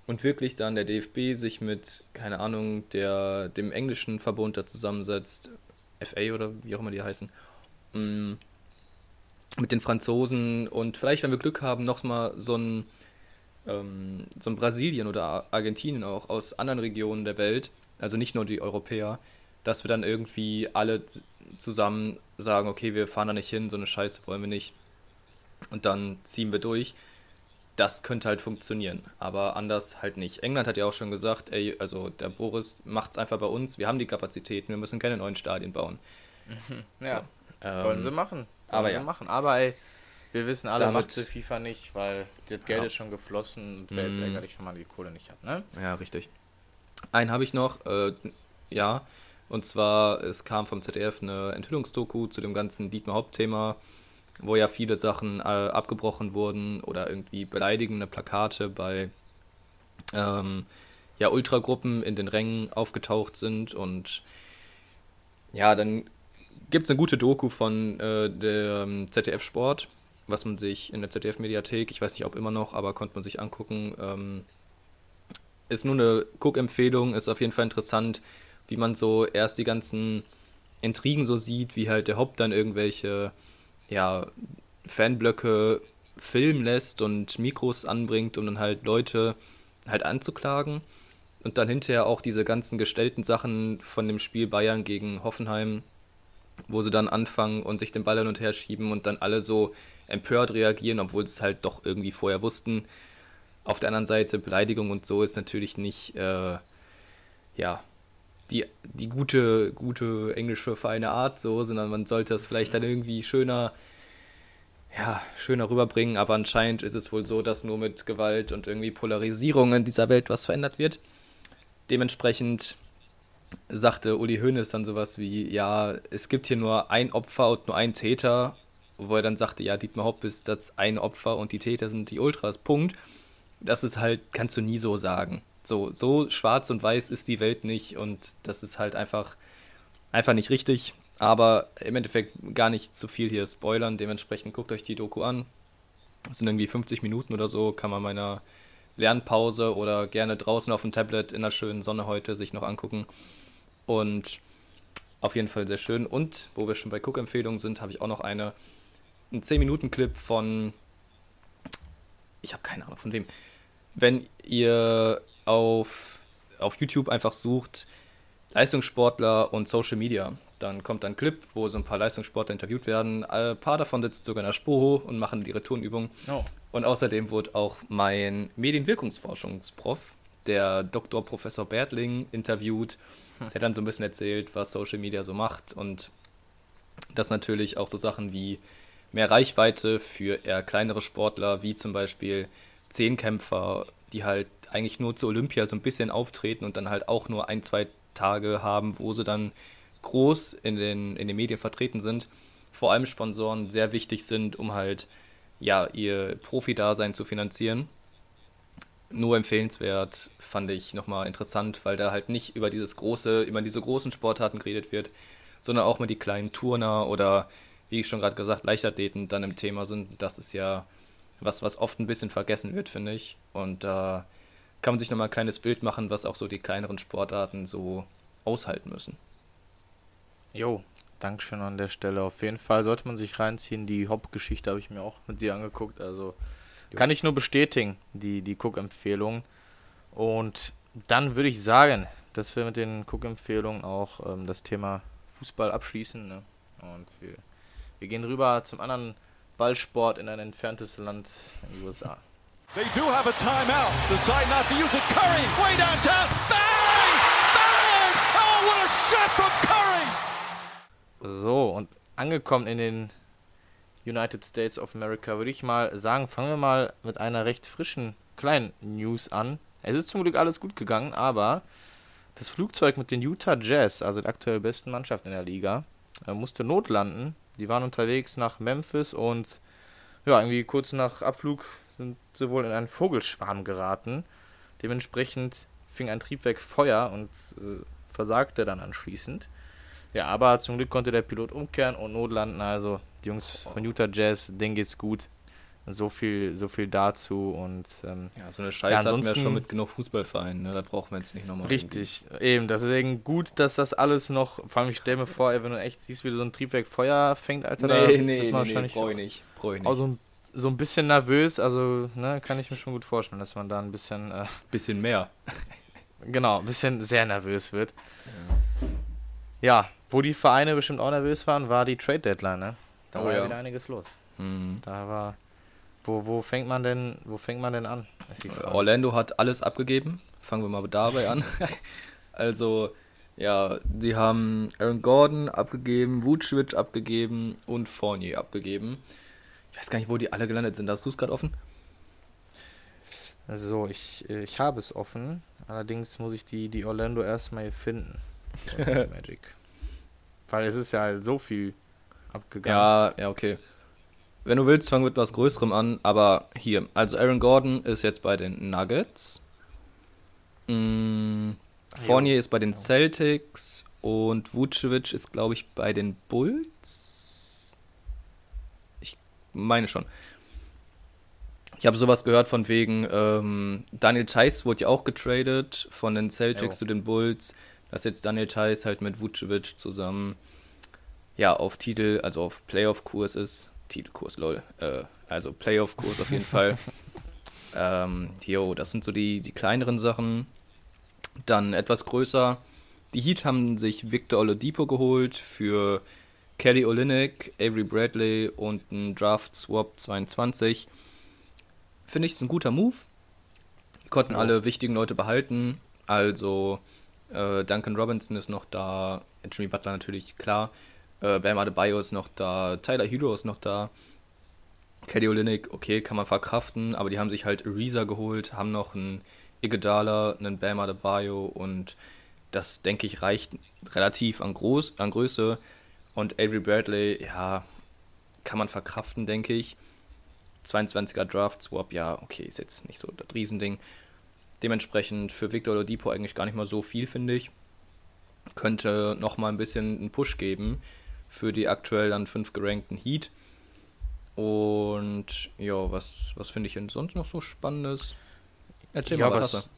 und wirklich dann der DFB sich mit, keine Ahnung, der, dem englischen Verbund da zusammensetzt, FA oder wie auch immer die heißen, mm, mit den Franzosen und vielleicht, wenn wir Glück haben, noch mal so ein, ähm, so ein Brasilien oder Argentinien auch aus anderen Regionen der Welt, also nicht nur die Europäer, dass wir dann irgendwie alle zusammen sagen, okay, wir fahren da nicht hin, so eine Scheiße wollen wir nicht. Und dann ziehen wir durch. Das könnte halt funktionieren, aber anders halt nicht. England hat ja auch schon gesagt, ey, also der Boris macht's einfach bei uns, wir haben die Kapazitäten, wir müssen keine neuen Stadien bauen. Ja, Ähm, sollen sie machen. Sollen aber sie ja. machen. Aber ey, wir wissen alle, Damit- macht sie FIFA nicht, weil das Geld Ja. ist schon geflossen und wäre jetzt Mhm. ärgerlich, wenn man die Kohle nicht hat, ne? Ja, richtig. Einen habe ich noch, äh, ja, und zwar, es kam vom ZDF eine Enthüllungsdoku zu dem ganzen Dietmar Haupt-Thema, wo ja viele Sachen äh, abgebrochen wurden oder irgendwie beleidigende Plakate bei ähm, ja, Ultragruppen in den Rängen aufgetaucht sind und ja, dann gibt es eine gute Doku von äh, dem ZDF Sport, was man sich in der ZDF-Mediathek, ich weiß nicht, ob immer noch, aber konnte man sich angucken. Ähm, ist nur eine Guck-Empfehlung, ist auf jeden Fall interessant, wie man so erst die ganzen Intrigen so sieht, wie halt der Haupt dann irgendwelche ja, Fanblöcke filmen lässt und Mikros anbringt, um dann halt Leute halt anzuklagen. Und dann hinterher auch diese ganzen gestellten Sachen von dem Spiel Bayern gegen Hoffenheim, wo sie dann anfangen und sich den Ball hin und her schieben und dann alle so empört reagieren, obwohl sie es halt doch irgendwie vorher wussten. Auf der anderen Seite, Beleidigung und so ist natürlich nicht, äh, ja, die, die gute, gute englische feine Art so, sondern man sollte es vielleicht dann irgendwie schöner, ja, schöner rüberbringen, aber anscheinend ist es wohl so, dass nur mit Gewalt und irgendwie Polarisierung in dieser Welt was verändert wird. Dementsprechend sagte Uli Hoeneß dann sowas wie, ja, es gibt hier nur ein Opfer und nur ein Täter, wo er dann sagte, ja, Dietmar Hopp ist das ein Opfer und die Täter sind die Ultras, Punkt. Das ist halt, kannst du nie so sagen. So, so schwarz und weiß ist die Welt nicht und das ist halt einfach, einfach nicht richtig. Aber im Endeffekt gar nicht zu viel hier spoilern. Dementsprechend guckt euch die Doku an. Das sind irgendwie 50 Minuten oder so, kann man meiner Lernpause oder gerne draußen auf dem Tablet in der schönen Sonne heute sich noch angucken. Und auf jeden Fall sehr schön. Und wo wir schon bei Cook-Empfehlungen sind, habe ich auch noch eine, einen 10-Minuten-Clip von, ich habe keine Ahnung von wem. Wenn ihr auf, auf YouTube einfach sucht, Leistungssportler und Social Media, dann kommt ein Clip, wo so ein paar Leistungssportler interviewt werden. Ein paar davon sitzen sogar in der Spoho und machen ihre Turnübungen. Oh. Und außerdem wurde auch mein Medienwirkungsforschungsprof, der Dr. Professor Bertling, interviewt, der dann so ein bisschen erzählt, was Social Media so macht und dass natürlich auch so Sachen wie mehr Reichweite für eher kleinere Sportler, wie zum Beispiel Zehnkämpfer, die halt eigentlich nur zur Olympia so ein bisschen auftreten und dann halt auch nur ein, zwei Tage haben, wo sie dann groß in den, in den Medien vertreten sind, vor allem Sponsoren sehr wichtig sind, um halt ja, ihr Profi-Dasein zu finanzieren. Nur empfehlenswert, fand ich nochmal interessant, weil da halt nicht über dieses große, über diese großen Sportarten geredet wird, sondern auch mal die kleinen Turner oder, wie ich schon gerade gesagt, Leichtathleten dann im Thema sind. Das ist ja was, was oft ein bisschen vergessen wird, finde ich. Und da kann man sich nochmal ein kleines Bild machen, was auch so die kleineren Sportarten so aushalten müssen. Jo, Dankeschön an der Stelle. Auf jeden Fall sollte man sich reinziehen. Die Hauptgeschichte habe ich mir auch mit dir angeguckt. Also kann ich nur bestätigen, die, die Cook-Empfehlung. Und dann würde ich sagen, dass wir mit den Cook-Empfehlungen auch ähm, das Thema Fußball abschließen. Ne? Und wir, wir gehen rüber zum anderen Ballsport in ein entferntes Land in den USA. They do have a timeout. Decide not to use it. Curry, way downtown. Bang! Bang! Oh, what a shot from Curry! So, und angekommen in den United States of America, würde ich mal sagen, fangen wir mal mit einer recht frischen kleinen News an. Es ist zum Glück alles gut gegangen, aber das Flugzeug mit den Utah Jazz, also der aktuell besten Mannschaft in der Liga, äh, musste notlanden. Die waren unterwegs nach Memphis und ja, irgendwie kurz nach Abflug sind sie wohl in einen Vogelschwarm geraten. Dementsprechend fing ein Triebwerk Feuer und äh, versagte dann anschließend. Ja, aber zum Glück konnte der Pilot umkehren und notlanden. Also die Jungs von Utah Jazz, denen geht's gut. So viel, so viel dazu und ähm, Ja, so eine Scheiße Ja, hatten wir schon mit genug Fußballvereinen, ne? da brauchen wir jetzt nicht nochmal. richtig, eben. Deswegen gut, dass das alles noch. Vor allem, ich stell mir vor, ey, wenn du echt siehst, wie so ein Triebwerk Feuer fängt, Alter, da Nee, wird nee, nee, nee, wahrscheinlich brauch ich nicht. Brauch ich nicht. auch so ein, so ein bisschen nervös. Also, ne, kann ich mir schon gut vorstellen, dass man da ein bisschen, äh, Bisschen mehr. genau, ein bisschen sehr nervös wird. Ja, wo die Vereine bestimmt auch nervös waren, war die Trade Deadline, ne? Da Oh war ja ja. wieder einiges los. Hm. Da war. Wo, wo fängt man denn, wo fängt man denn an? Orlando hat alles abgegeben. Fangen wir mal dabei an. also, ja, sie haben Aaron Gordon abgegeben, Vucevic abgegeben und Fournier abgegeben. Ich weiß gar nicht, wo die alle gelandet sind. Hast du es gerade offen? Also ich, ich habe es offen, allerdings muss ich die, die Orlando erstmal hier finden. Magic. Weil es ist ja halt so viel abgegangen. Ja, ja, okay. Wenn du willst, fangen wir mit was Größerem an. Aber hier, also Aaron Gordon ist jetzt bei den Nuggets. Mm, Fournier ist bei den Celtics und Vucevic ist, glaube ich, bei den Bulls. Meine schon. Ich habe sowas gehört von wegen, ähm, Daniel Theiss wurde ja auch getradet von den Celtics Jo. zu den Bulls. Dass jetzt Daniel Theiss halt mit Vucevic zusammen ja, auf Titel, also auf Playoff-Kurs ist. Titelkurs, lol. Äh, also Playoff-Kurs auf jeden Fall. Ähm, jo, das sind so die, die kleineren Sachen. Dann etwas größer. Die Heat haben sich Victor Oladipo geholt für Kelly Olynyk, Avery Bradley und einen Draft Swap 22. Finde ich, ist ein guter Move. Die konnten Ja. alle wichtigen Leute behalten. Also äh, Duncan Robinson ist noch da, Jimmy Butler natürlich, klar. Äh, Bam Adebayo ist noch da, Tyler Hero ist noch da. Kelly Olynyk, okay, kann man verkraften, aber die haben sich halt Ariza geholt, haben noch einen Iguodala, einen Bam Adebayo und das, denke ich, reicht relativ an, Groß, an Größe. Und Avery Bradley, ja, kann man verkraften, denke ich. 22er Draft Swap, ja, okay, ist jetzt nicht so das Riesending. Dementsprechend für Victor Oladipo eigentlich gar nicht mal so viel, finde ich. Könnte noch mal ein bisschen einen Push geben für die aktuell dann fünf gerankten Heat. Und ja, was, was finde ich denn sonst noch so Spannendes? Erzähl Ja, mal, was, was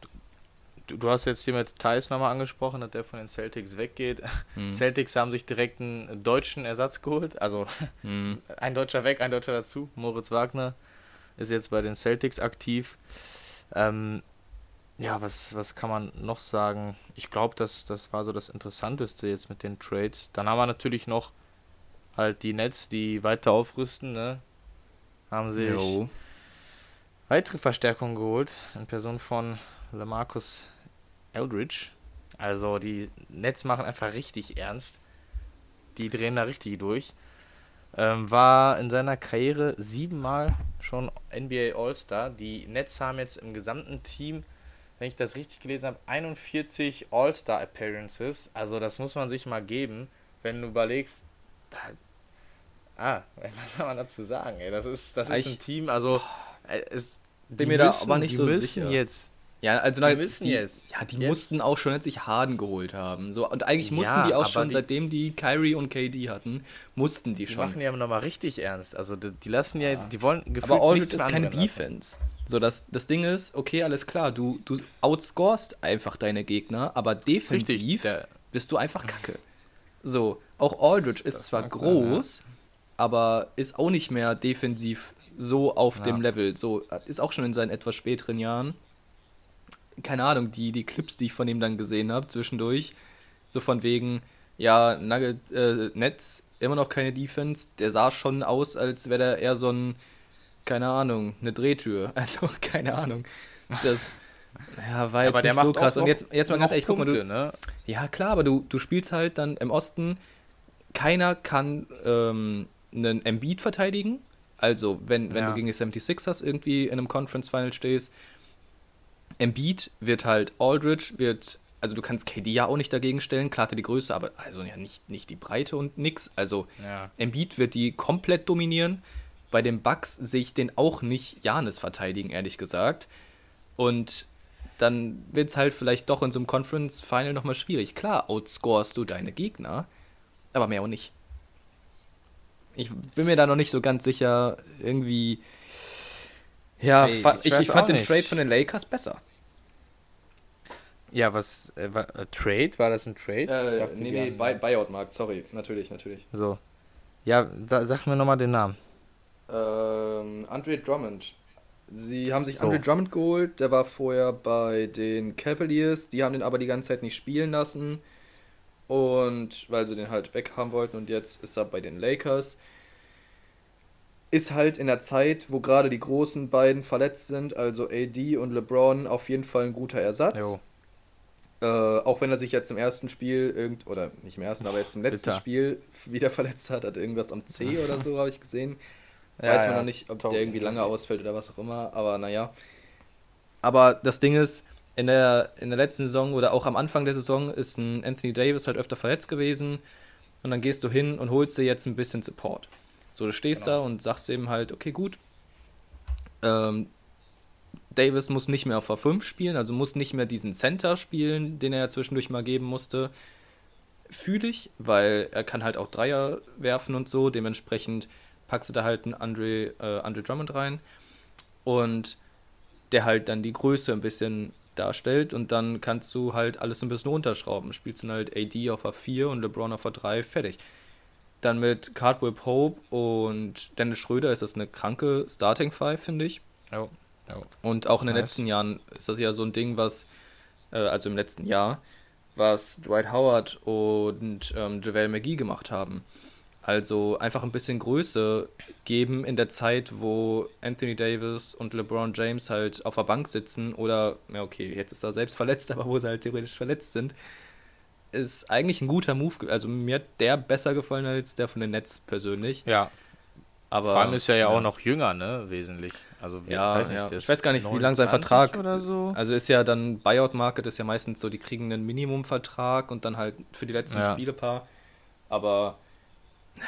du, du hast jetzt hier mit Thais nochmal angesprochen, dass der von den Celtics weggeht. du? Hm. Celtics haben sich direkt einen deutschen Ersatz geholt. Also Hm. ein Deutscher weg, ein Deutscher dazu. Moritz Wagner ist jetzt bei den Celtics aktiv. Ähm, ja, was, was kann man noch sagen? Ich glaube, das, das war so das Interessanteste jetzt mit den Trades. Dann haben wir natürlich noch halt die Nets, die weiter aufrüsten, ne? Haben sich Jo. weitere Verstärkung geholt in Person von Lamarcus Eldridge. Also die Nets machen einfach richtig ernst. Die drehen da richtig durch. Ähm, war in seiner Karriere siebenmal schon NBA All-Star. Die Nets haben jetzt im gesamten Team, wenn ich das richtig gelesen habe, 41 All-Star Appearances. Also das muss man sich mal geben, wenn du überlegst, da, ah, was soll man dazu sagen? Ey, das ist, das ist Ich- ein Team, also äh, es, Bin mir da aber nicht die so müssen sicher. jetzt Ja, also Die na, müssen die, jetzt. Ja, die Jetzt. mussten auch schon, als sich Harden geholt haben. So, und eigentlich Ja, mussten die auch schon, die- seitdem die Kyrie und KD hatten, mussten die Die schon. machen ja nochmal richtig ernst. Also die, die lassen ja jetzt, die wollen gefühlt Aber Aldridge ist keine Defense. So, das, das Ding ist, okay, alles klar, du, du outscorest einfach deine Gegner, aber defensiv Richtig, bist du einfach kacke. So, auch Aldridge Das- ist das zwar mag sein, groß, aber ist auch nicht mehr defensiv so auf Ja. dem Level. So, ist auch schon in seinen etwas späteren Jahren. Keine Ahnung, die, die Clips, die ich von ihm dann gesehen habe, zwischendurch, so von wegen, ja, Nugget, äh, Netz, immer noch keine Defense, der sah schon aus, als wäre der eher so ein, keine Ahnung, eine Drehtür. Also, keine Ahnung. Das, ja, war jetzt aber nicht so krass. Und jetzt, jetzt mal ganz ehrlich, guck mal, du, ne? ja, klar, aber du, du spielst halt dann im Osten. Keiner kann ähm, einen Embiid verteidigen. Also, wenn, wenn Ja. du gegen die 76ers irgendwie in einem Conference Final stehst, Embiid wird halt Aldridge, wird, also du kannst KD ja auch nicht dagegen stellen, klar die Größe, aber also ja nicht, nicht die Breite und nix. Also Ja. Embiid wird die komplett dominieren. Bei den Bucks sehe ich den auch nicht Janis verteidigen, ehrlich gesagt. Und dann wird es halt vielleicht doch in so einem Conference Final nochmal schwierig. Klar, outscorest du deine Gegner, aber mehr auch nicht. Ich bin mir da noch nicht so ganz sicher, irgendwie. Ja, Ey, fa- ich ich, fand den nicht. Trade von den Lakers besser. Ja, was, äh, war, äh, Trade? War das ein Trade? Ich dachte, die haben- Buyout-Markt, sorry, natürlich, natürlich. So. Ja, da, sag mir nochmal den Namen. Ähm, Andre Drummond. Sie haben sich So. Andre Drummond geholt, der war vorher bei den Cavaliers, die haben den aber die ganze Zeit nicht spielen lassen. Und weil sie den halt weghaben wollten und jetzt ist er bei den Lakers. Ist halt in der Zeit, wo gerade die großen beiden verletzt sind, also AD und LeBron, auf jeden Fall ein guter Ersatz. Äh, auch wenn er sich jetzt im ersten Spiel irgend oder nicht im ersten, aber jetzt im letzten bitter. Spiel wieder verletzt hat, hat irgendwas am C oder so, habe ich gesehen. Ja, Weiß man ja, noch nicht, ob taugt der irgendwie lange ausfällt oder was auch immer, aber naja. Aber das Ding ist, in der, in der letzten Saison oder auch am Anfang der Saison ist ein Anthony Davis halt öfter verletzt gewesen und dann gehst du hin und holst dir jetzt ein bisschen Support. So, du stehst Genau. da und sagst eben halt, okay, gut, ähm, Davis muss nicht mehr auf A5 spielen, also muss nicht mehr diesen Center spielen, den er ja zwischendurch mal geben musste. Fühle ich, weil er kann halt auch Dreier werfen und so. Dementsprechend packst du da halt einen Andre, äh, Andre Drummond rein und der halt dann die Größe ein bisschen darstellt und dann kannst du halt alles ein bisschen runterschrauben. Spielst dann halt AD auf A4 und LeBron auf A3, fertig. Dann mit Cardwell Pope und Dennis Schröder ist das eine kranke Starting Five, finde ich. Jo. Jo. Und auch in den Nice. letzten Jahren ist das ja so ein Ding, was, äh, also im letzten Jahr, was Dwight Howard und ähm, JaVale McGee gemacht haben. Also einfach ein bisschen Größe geben in der Zeit, wo Anthony Davis und LeBron James halt auf der Bank sitzen oder, ja okay, jetzt ist er selbst verletzt, aber wo sie halt theoretisch verletzt sind, ist eigentlich ein guter Move. Also mir hat der besser gefallen als der von den Nets persönlich. Ja, Aber vor allem ist er ja, auch noch jünger, ne, wesentlich. Also, wie- Ja, weiß nicht, ja. Ich weiß gar nicht, wie lang sein 29 Vertrag- oder so. Also ist ja dann Buyout Market ist ja meistens so, die kriegen einen Minimumvertrag und dann halt für die letzten Ja. Spiele paar. Aber ja,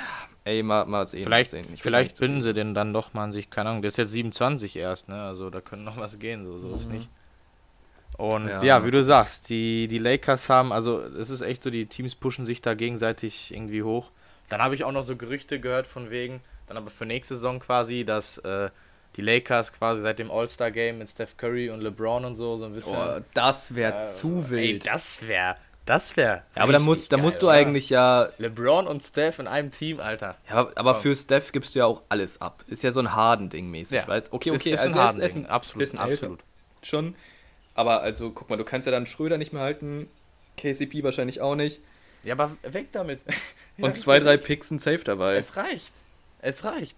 ey, mal, mal sehen. Vielleicht, mal sehen. Vielleicht so binden viel- sie den dann doch mal an sich, keine Ahnung, der ist jetzt 27 erst, ne? Also da können noch was gehen, so, so ist nicht. Und ja. Ja. wie du sagst, die, die Lakers haben, also es ist echt so, die Teams pushen sich da gegenseitig irgendwie hoch. Dann habe ich auch noch so Gerüchte gehört von wegen, dann aber für nächste Saison quasi, dass äh, die Lakers quasi seit dem All-Star-Game mit Steph Curry und LeBron und so so ein bisschen. Oh, das wäre äh, zu Ey, wild. das wäre, das wäre. ja, aber da musst, da musst du eigentlich ja. LeBron und Steph in einem Team, Alter. Ja, aber, aber für Steph gibst du ja auch alles ab. Ist ja so ein Harden-Ding mäßig. Ja. Weißt? Okay, Ist- okay, ist ein also er er Harden-Ding, absolut, absolut. Schon. Aber also, guck mal, du kannst ja dann Schröder nicht mehr halten. KCP wahrscheinlich auch nicht. Ja, aber weg damit. Und zwei, drei Picks sind safe dabei. Es reicht. Es reicht.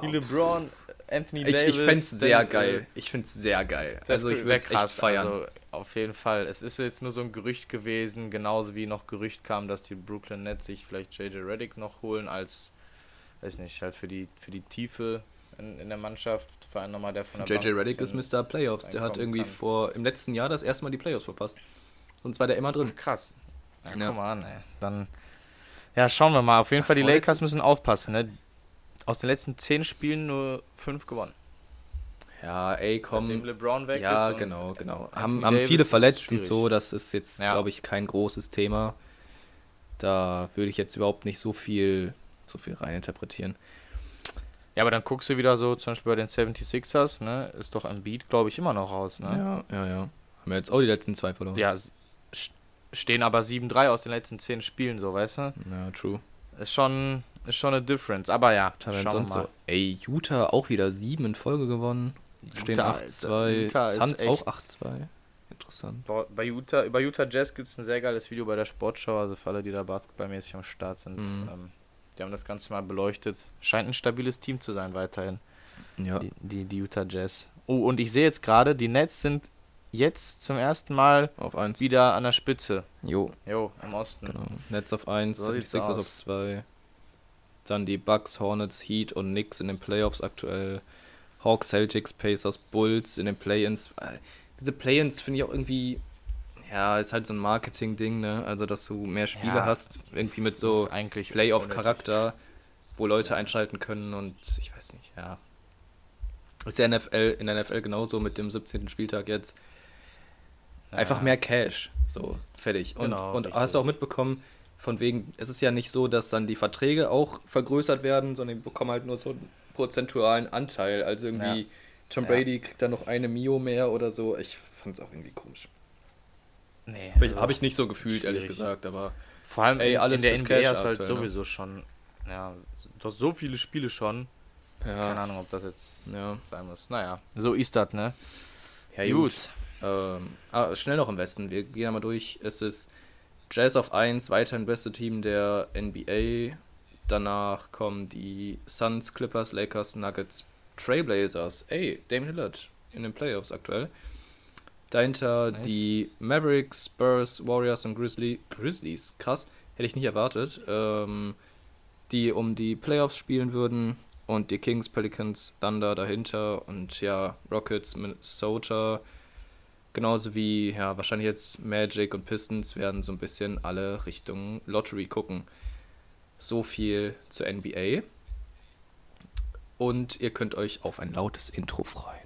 Wie LeBron, Anthony Ich, Davis. ich fände es sehr geil. Ich finde es sehr geil. Also ich es echt feiern. Also auf jeden Fall. Es ist jetzt nur so ein Gerücht gewesen, genauso wie noch Gerücht kam, dass die Brooklyn Nets sich vielleicht JJ Redick noch holen als, weiß nicht, halt für die für die Tiefe in, in der Mannschaft. Vor allem nochmal der von der JJ Reddick ist Mr. Playoffs. Der hat irgendwie kann. vor im letzten Jahr das erste Mal die Playoffs verpasst. Sonst war der immer drin. Krass. Ja, Ja. guck mal an, ey. Dann. Ja, schauen wir mal. Auf jeden Fall, die Lakers müssen aufpassen, ne? Aus den letzten zehn Spielen nur fünf gewonnen. Ja, ey, Seitdem komm. LeBron weg Ja, genau, genau. Haben, haben viele verletzt und so. Das ist jetzt, Ja. glaube ich, kein großes Thema. Da würde ich jetzt überhaupt nicht so viel, so viel reininterpretieren. Ja, aber dann guckst du wieder so, zum Beispiel bei den 76ers, ne? Ist doch Embiid, glaube ich, immer noch raus, ne? Ja, ja, ja. Haben wir jetzt auch die letzten zwei verloren. Ja, stehen aber 7-3 aus den letzten 10 Spielen, so, weißt du? Ja, true. Ist schon, ist schon eine Difference. Aber ja, denn schauen wir mal. so? Ey, Utah auch wieder sieben in Folge gewonnen. Stehen Utah, 8-2. Utah ist Suns auch 8-2. Interessant. Bei Utah, bei Utah Jazz gibt es ein sehr geiles Video bei der Sportschau, also für alle, die da basketballmäßig am Start sind. Mhm. Ähm, die haben das Ganze mal beleuchtet. Scheint ein stabiles Team zu sein weiterhin, Ja. die, die, die Utah Jazz. Oh, und ich sehe jetzt gerade, die Nets sind jetzt zum ersten Mal Auf 1. wieder an der Spitze. Jo, Jo, im Osten. genau. Netz auf 1, So Sixers aus. auf 2. Dann die Bucks, Hornets, Heat und Knicks in den Playoffs aktuell. Hawks, Celtics, Pacers, Bulls in den Play-Ins. Äh, Diese Play-Ins finde ich auch irgendwie, ja, ist halt so ein Marketing-Ding, ne? Also, dass du mehr Spiele Ja. hast, irgendwie mit so Playoff-Charakter, wo Leute einschalten können und ich weiß nicht, ja. Ist ja NFL, in der NFL genauso mit dem 17. Spieltag jetzt. Einfach Ja. mehr Cash. So, fertig. Und, Genau, und richtig. hast du auch mitbekommen, von wegen, es ist ja nicht so, dass dann die Verträge auch vergrößert werden, sondern die bekommen halt nur so einen prozentualen Anteil. Also irgendwie, Ja. Tom Ja. Brady kriegt dann noch eine Mio mehr oder so. Ich fand es auch irgendwie komisch. Nee, Habe ich, also hab ich nicht so gefühlt, ehrlich schwierig. gesagt, aber Vor allem Ey, in, alles in der NBA Cash ist halt ne? sowieso schon, ja, doch so viele Spiele schon. Keine ja. Ahnung, ob das jetzt ja. sein muss. Naja, so ist das, ne? Ja, gut. Ähm, ah, schnell noch im Westen. Wir gehen einmal durch. Es ist Jazz auf 1, weiterhin beste Team der NBA. Danach kommen die Suns, Clippers, Lakers, Nuggets, Trailblazers. Ey, Dame Lillard in den Playoffs aktuell. Dahinter Nice. die Mavericks, Spurs, Warriors und Grizzly, Grizzlies. Krass, hätte ich nicht erwartet. Ähm, die um die Playoffs spielen würden. Und die Kings, Pelicans, Thunder dahinter. Und ja, Rockets, Minnesota. Genauso wie, ja, wahrscheinlich jetzt Magic und Pistons werden so ein bisschen alle Richtungen Lottery gucken. So viel zur NBA. Und ihr könnt euch auf ein lautes Intro freuen.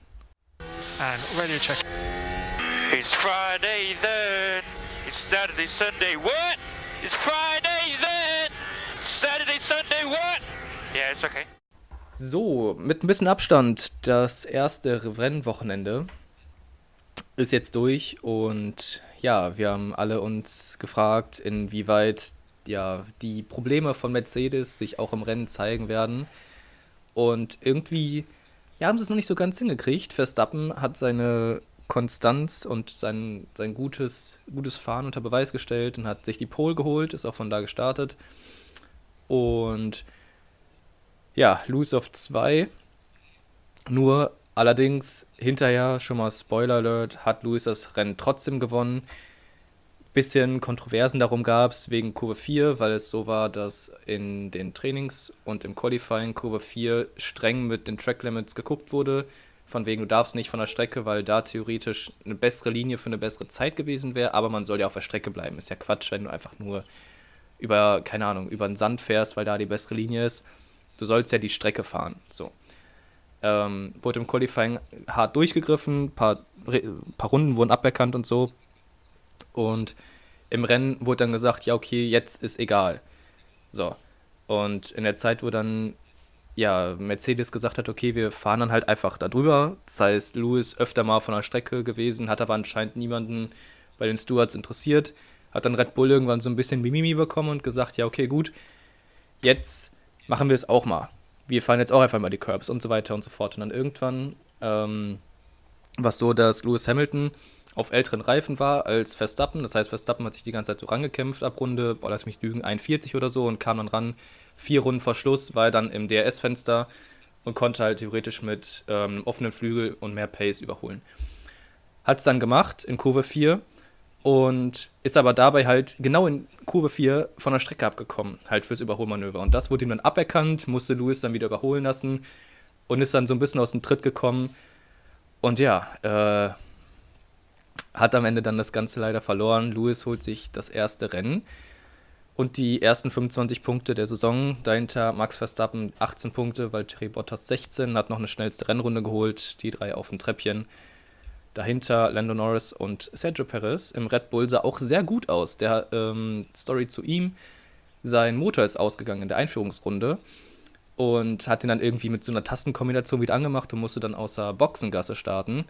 And radio check. It's Friday then. It's Saturday, Sunday. What? It's Friday then. Saturday, Sunday. What? Yeah, it's okay. So, mit ein bisschen Abstand, das erste Rennwochenende ist jetzt durch und ja, wir haben alle uns gefragt, inwieweit ja die Probleme von Mercedes sich auch im Rennen zeigen werden. Und irgendwie ja, haben sie es noch nicht so ganz hingekriegt. Verstappen hat seine Konstanz und sein, sein gutes, gutes Fahren unter Beweis gestellt und hat sich die Pole geholt, ist auch von da gestartet. Und ja, Lewis auf 2. Nur allerdings hinterher, schon mal Spoiler Alert, hat Lewis das Rennen trotzdem gewonnen. Bisschen Kontroversen darum gab es wegen Kurve 4, weil es so war, dass in den Trainings und im Qualifying Kurve 4 streng mit den Track Limits geguckt wurde. Von wegen, du darfst nicht von der Strecke, weil da theoretisch eine bessere Linie für eine bessere Zeit gewesen wäre, aber man soll ja auf der Strecke bleiben. Ist ja Quatsch, wenn du einfach nur über, keine Ahnung, über den Sand fährst, weil da die bessere Linie ist. Du sollst ja die Strecke fahren. So. Ähm, wurde im Qualifying hart durchgegriffen, paar, paar Runden wurden aberkannt und so. Und im Rennen wurde dann gesagt, ja, okay, jetzt ist egal. So. Und in der Zeit, wo dann ja, Mercedes gesagt hat, okay, wir fahren dann halt einfach da drüber. Das heißt, Lewis öfter mal von der Strecke gewesen, hat aber anscheinend niemanden bei den Stewards interessiert. Hat dann Red Bull irgendwann so ein bisschen Mimimi bekommen und gesagt, ja, okay, gut, jetzt machen wir es auch mal. Wir fahren jetzt auch einfach mal die Curbs und so weiter und so fort. Und dann irgendwann ähm, war es so, dass Lewis Hamilton auf älteren Reifen war als Verstappen. Das heißt, Verstappen hat sich die ganze Zeit so rangekämpft ab Runde, boah, lass mich lügen, 41 oder so und kam dann ran. Vier Runden vor Schluss war er dann im DRS-Fenster und konnte halt theoretisch mit ähm, offenen Flügel und mehr Pace überholen. Hat es dann gemacht in Kurve 4 und ist aber dabei halt genau in Kurve 4 von der Strecke abgekommen, halt fürs Überholmanöver. Und das wurde ihm dann aberkannt, musste Lewis dann wieder überholen lassen und ist dann so ein bisschen aus dem Tritt gekommen. Und ja, äh, hat am Ende dann das Ganze leider verloren. Lewis holt sich das erste Rennen und die ersten 25 Punkte der Saison. Dahinter Max Verstappen 18 Punkte, Valtteri Bottas 16, hat noch eine schnellste Rennrunde geholt, die drei auf dem Treppchen. Dahinter Lando Norris und Sergio Perez. Im Red Bull sah auch sehr gut aus. Der ähm, Story zu ihm: sein Motor ist ausgegangen in der Einführungsrunde und hat ihn dann irgendwie mit so einer Tastenkombination wieder angemacht und musste dann außer Boxengasse starten.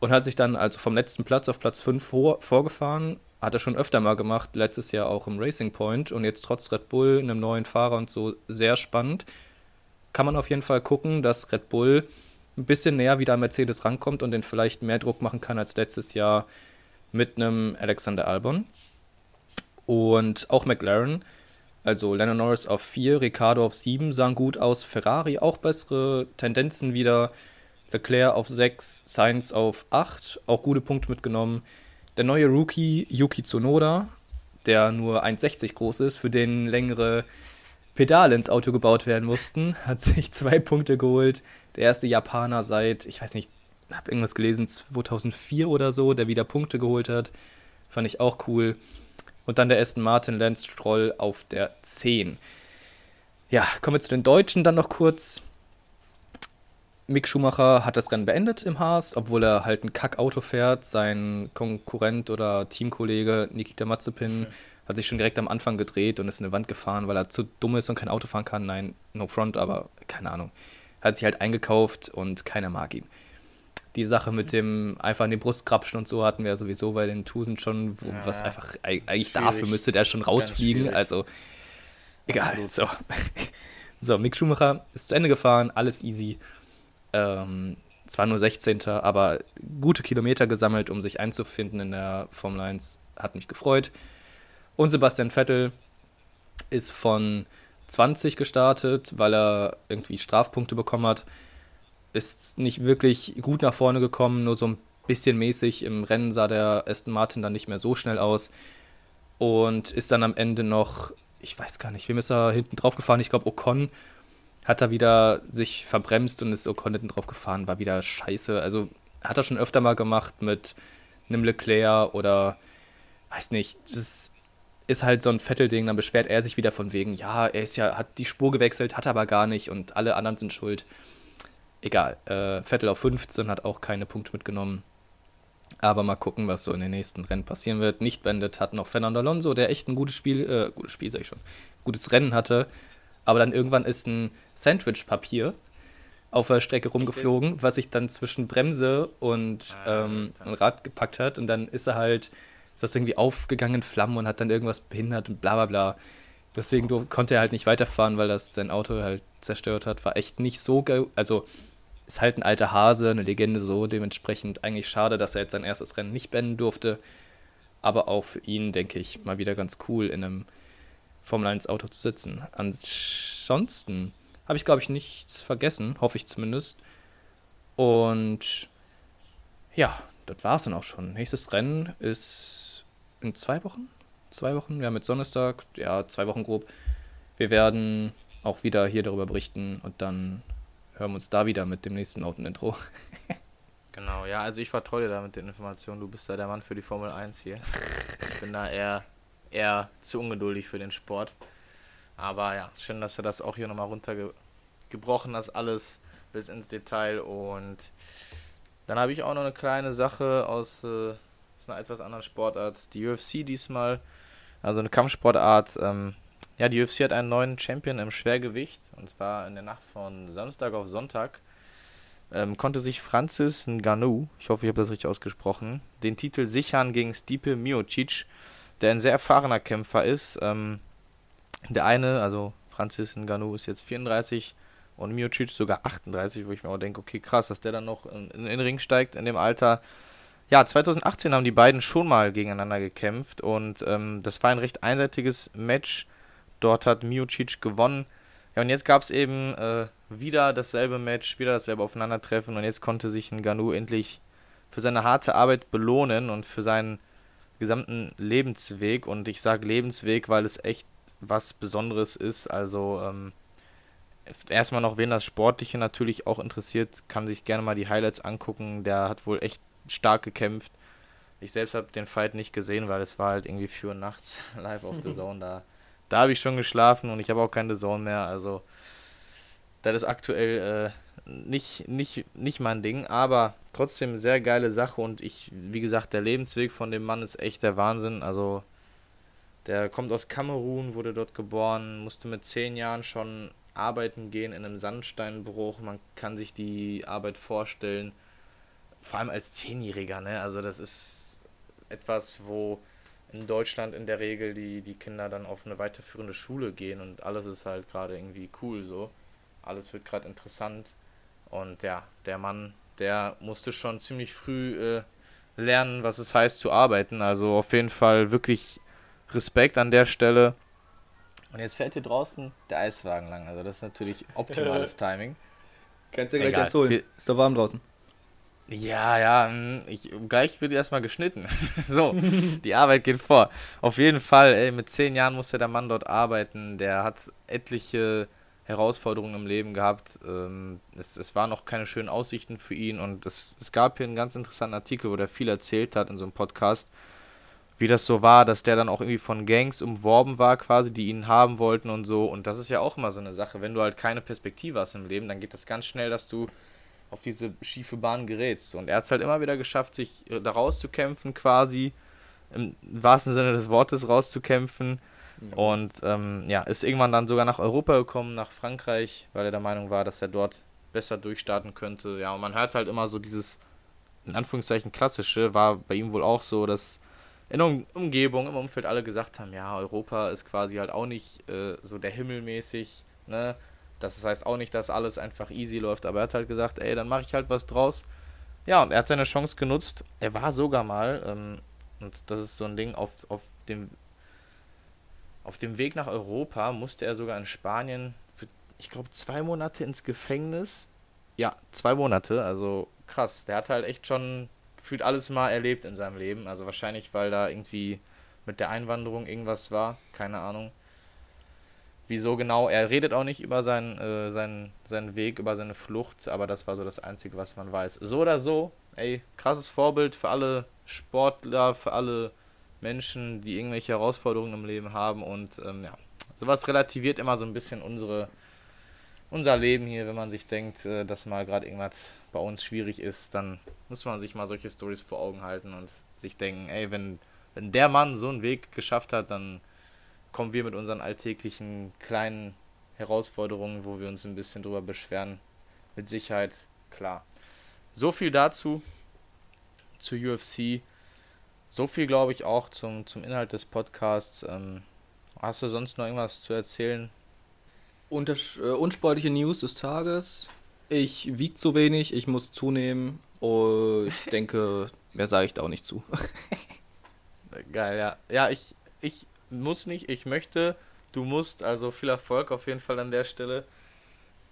Und hat sich dann also vom letzten Platz auf Platz 5 vor, vorgefahren. Hat er schon öfter mal gemacht, letztes Jahr auch im Racing Point und jetzt trotz Red Bull, einem neuen Fahrer und so sehr spannend. Kann man auf jeden Fall gucken, dass Red Bull ein bisschen näher wieder an Mercedes rankommt und den vielleicht mehr Druck machen kann als letztes Jahr mit einem Alexander Albon. Und auch McLaren, also Lennon Norris auf 4, Ricardo auf 7, sahen gut aus. Ferrari auch bessere Tendenzen wieder. Leclerc auf 6, Sainz auf 8, auch gute Punkte mitgenommen. Der neue Rookie Yuki Tsunoda, der nur 1,60 groß ist, für den längere Pedale ins Auto gebaut werden mussten, hat sich zwei Punkte geholt. Der erste Japaner seit, ich weiß nicht, habe irgendwas gelesen, 2004 oder so, der wieder Punkte geholt hat. Fand ich auch cool. Und dann der Aston Martin Lance Stroll auf der 10. Ja, kommen wir zu den Deutschen dann noch kurz. Mick Schumacher hat das Rennen beendet im Haas, obwohl er halt ein Kackauto fährt. Sein Konkurrent oder Teamkollege Nikita Mazepin hat sich schon direkt am Anfang gedreht und ist in eine Wand gefahren, weil er zu dumm ist und kein Auto fahren kann. Nein, no front, aber keine Ahnung. Hat sich halt eingekauft und keiner mag ihn. Die Sache mit dem einfach an die Brust krapschen und so hatten wir ja sowieso bei den Tusen schon, wo, Ja, was einfach eig- eigentlich schwierig. dafür müsste der schon rausfliegen. Also egal. Absolut. So. so, Mick Schumacher ist zu Ende gefahren, alles easy. Ähm, zwar nur 16. aber gute Kilometer gesammelt, um sich einzufinden in der Formel 1. Hat mich gefreut. Und Sebastian Vettel ist von 20 gestartet, weil er irgendwie Strafpunkte bekommen hat. Ist nicht wirklich gut nach vorne gekommen, nur so ein bisschen mäßig. Im Rennen sah der Aston Martin dann nicht mehr so schnell aus. Und ist dann am Ende noch, ich weiß gar nicht, wem ist er hinten drauf gefahren? Ich glaube, Ocon hat er wieder sich verbremst und ist Ocon hinten drauf gefahren, war wieder scheiße. Also hat er schon öfter mal gemacht mit einem Leclerc oder weiß nicht, das ist halt so ein Vettel-Ding, dann beschwert er sich wieder von wegen, ja, er ist ja, hat die Spur gewechselt, hat aber gar nicht und alle anderen sind schuld. Egal, äh, Vettel auf 15 hat auch keine Punkte mitgenommen. Aber mal gucken, was so in den nächsten Rennen passieren wird. Nicht beendet hat noch Fernando Alonso, der echt ein gutes Spiel, äh, gutes Spiel sag ich schon, gutes Rennen hatte. Aber dann irgendwann ist ein Sandwich-Papier auf der Strecke rumgeflogen, was sich dann zwischen Bremse und ähm, ein Rad gepackt hat. Und dann ist er halt ist das irgendwie aufgegangen in Flammen und hat dann irgendwas behindert und bla bla bla. Deswegen konnte er halt nicht weiterfahren, weil das sein Auto halt zerstört hat. War echt nicht so geil. Also ist halt ein alter Hase, eine Legende so. Dementsprechend eigentlich schade, dass er jetzt sein erstes Rennen nicht beenden durfte. Aber auch für ihn, denke ich, mal wieder ganz cool, in einem Formel 1 Auto zu sitzen. Ansonsten habe ich, glaube ich, nichts vergessen, hoffe ich zumindest. Und ja, das war es dann auch schon. Nächstes Rennen ist in zwei Wochen. Zwei Wochen, haben jetzt Donnerstag, ja, zwei Wochen grob. Wir werden auch wieder hier darüber berichten und dann hören wir uns da wieder mit dem nächsten Noten-Intro. genau, ja, also ich vertraue dir da mit den Informationen. Du bist da der Mann für die Formel 1 hier. Ich bin da eher, eher zu ungeduldig für den Sport. Aber ja, schön, dass du das auch hier nochmal runtergebrochen hast, alles bis ins Detail. Und dann habe ich auch noch eine kleine Sache aus äh, ist eine etwas andere Sportart. Die UFC diesmal, also eine Kampfsportart. Ähm, ja, die UFC hat einen neuen Champion im Schwergewicht. Und zwar in der Nacht von Samstag auf Sonntag. Ähm, konnte sich Francis Ngannou, ich hoffe, ich habe das richtig ausgesprochen, den Titel sichern gegen Stipe Miocic, der ein sehr erfahrener Kämpfer ist. Ähm, der eine, also Francis Ngannou, ist jetzt 34 und Miocic sogar 38, wo ich mir auch denke, okay, krass, dass der dann noch in, in den Ring steigt in dem Alter. Ja, 2018 haben die beiden schon mal gegeneinander gekämpft und ähm, das war ein recht einseitiges Match. Dort hat Miocic gewonnen. Ja, und jetzt gab es eben äh, wieder dasselbe Match, wieder dasselbe Aufeinandertreffen und jetzt konnte sich Ganu endlich für seine harte Arbeit belohnen und für seinen gesamten Lebensweg. Und ich sage Lebensweg, weil es echt was Besonderes ist. Also ähm, erstmal noch, wen das Sportliche natürlich auch interessiert, kann sich gerne mal die Highlights angucken. Der hat wohl echt stark gekämpft. Ich selbst habe den Fight nicht gesehen, weil es war halt irgendwie 4 Uhr nachts live auf The Zone. Da, da habe ich schon geschlafen und ich habe auch keine The Zone mehr. Also, das ist aktuell äh, nicht, nicht, nicht mein Ding, aber trotzdem sehr geile Sache und ich, wie gesagt, der Lebensweg von dem Mann ist echt der Wahnsinn. Also, der kommt aus Kamerun, wurde dort geboren, musste mit 10 Jahren schon arbeiten gehen in einem Sandsteinbruch. Man kann sich die Arbeit vorstellen vor allem als Zehnjähriger, ne? Also das ist etwas, wo in Deutschland in der Regel die, die Kinder dann auf eine weiterführende Schule gehen und alles ist halt gerade irgendwie cool so. Alles wird gerade interessant. Und ja, der Mann, der musste schon ziemlich früh äh, lernen, was es heißt zu arbeiten. Also auf jeden Fall wirklich Respekt an der Stelle. Und jetzt fährt hier draußen der Eiswagen lang. Also das ist natürlich optimales Timing. Kannst du gleich jetzt holen. Ist doch warm draußen. Ja, ja, hm, ich, gleich wird erstmal geschnitten. so, die Arbeit geht vor. Auf jeden Fall, ey, mit zehn Jahren musste der Mann dort arbeiten. Der hat etliche Herausforderungen im Leben gehabt. Ähm, es, es waren noch keine schönen Aussichten für ihn und es, es gab hier einen ganz interessanten Artikel, wo der viel erzählt hat in so einem Podcast, wie das so war, dass der dann auch irgendwie von Gangs umworben war, quasi, die ihn haben wollten und so. Und das ist ja auch immer so eine Sache. Wenn du halt keine Perspektive hast im Leben, dann geht das ganz schnell, dass du auf diese schiefe Bahn gerätst. Und er hat es halt immer wieder geschafft, sich äh, da rauszukämpfen, quasi, im wahrsten Sinne des Wortes rauszukämpfen. Und ähm, ja, ist irgendwann dann sogar nach Europa gekommen, nach Frankreich, weil er der Meinung war, dass er dort besser durchstarten könnte. Ja, und man hört halt immer so dieses, in Anführungszeichen, klassische, war bei ihm wohl auch so, dass in der Umgebung, im Umfeld alle gesagt haben, ja, Europa ist quasi halt auch nicht äh, so der Himmel mäßig, ne? Das heißt auch nicht, dass alles einfach easy läuft, aber er hat halt gesagt, ey, dann mache ich halt was draus. Ja, und er hat seine Chance genutzt. Er war sogar mal, ähm, und das ist so ein Ding, auf, auf dem auf dem Weg nach Europa musste er sogar in Spanien für, ich glaube, zwei Monate ins Gefängnis. Ja, zwei Monate, also krass. Der hat halt echt schon gefühlt alles mal erlebt in seinem Leben. Also wahrscheinlich, weil da irgendwie mit der Einwanderung irgendwas war, keine Ahnung. Wieso genau? Er redet auch nicht über seinen, äh, seinen, seinen Weg, über seine Flucht, aber das war so das Einzige, was man weiß. So oder so, ey, krasses Vorbild für alle Sportler, für alle Menschen, die irgendwelche Herausforderungen im Leben haben und ähm, ja, sowas relativiert immer so ein bisschen unsere, unser Leben hier, wenn man sich denkt, äh, dass mal gerade irgendwas bei uns schwierig ist, dann muss man sich mal solche Stories vor Augen halten und sich denken, ey, wenn, wenn der Mann so einen Weg geschafft hat, dann kommen wir mit unseren alltäglichen kleinen Herausforderungen, wo wir uns ein bisschen drüber beschweren, mit Sicherheit klar. So viel dazu, zu UFC. So viel, glaube ich, auch zum, zum Inhalt des Podcasts. Ähm, hast du sonst noch irgendwas zu erzählen? Unters äh, unsportliche News des Tages. Ich wiege zu wenig, ich muss zunehmen. Und ich denke, mehr sage ich da auch nicht zu. Geil, ja. Ja, ich, ich muss nicht, ich möchte, du musst. Also viel Erfolg auf jeden Fall an der Stelle.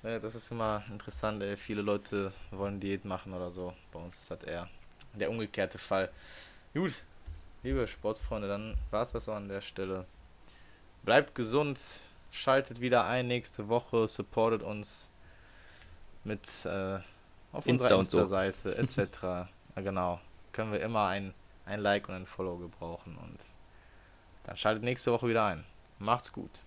Das ist immer interessant, ey. Viele Leute wollen Diät machen oder so. Bei uns ist das eher der umgekehrte Fall. Gut, liebe Sportsfreunde, dann war es das so an der Stelle. Bleibt gesund, schaltet wieder ein nächste Woche, supportet uns mit äh, auf Insta unserer und so. Insta-Seite etc. ja, genau, können wir immer ein, ein Like und ein Follow gebrauchen und dann schaltet nächste Woche wieder ein. Macht's gut.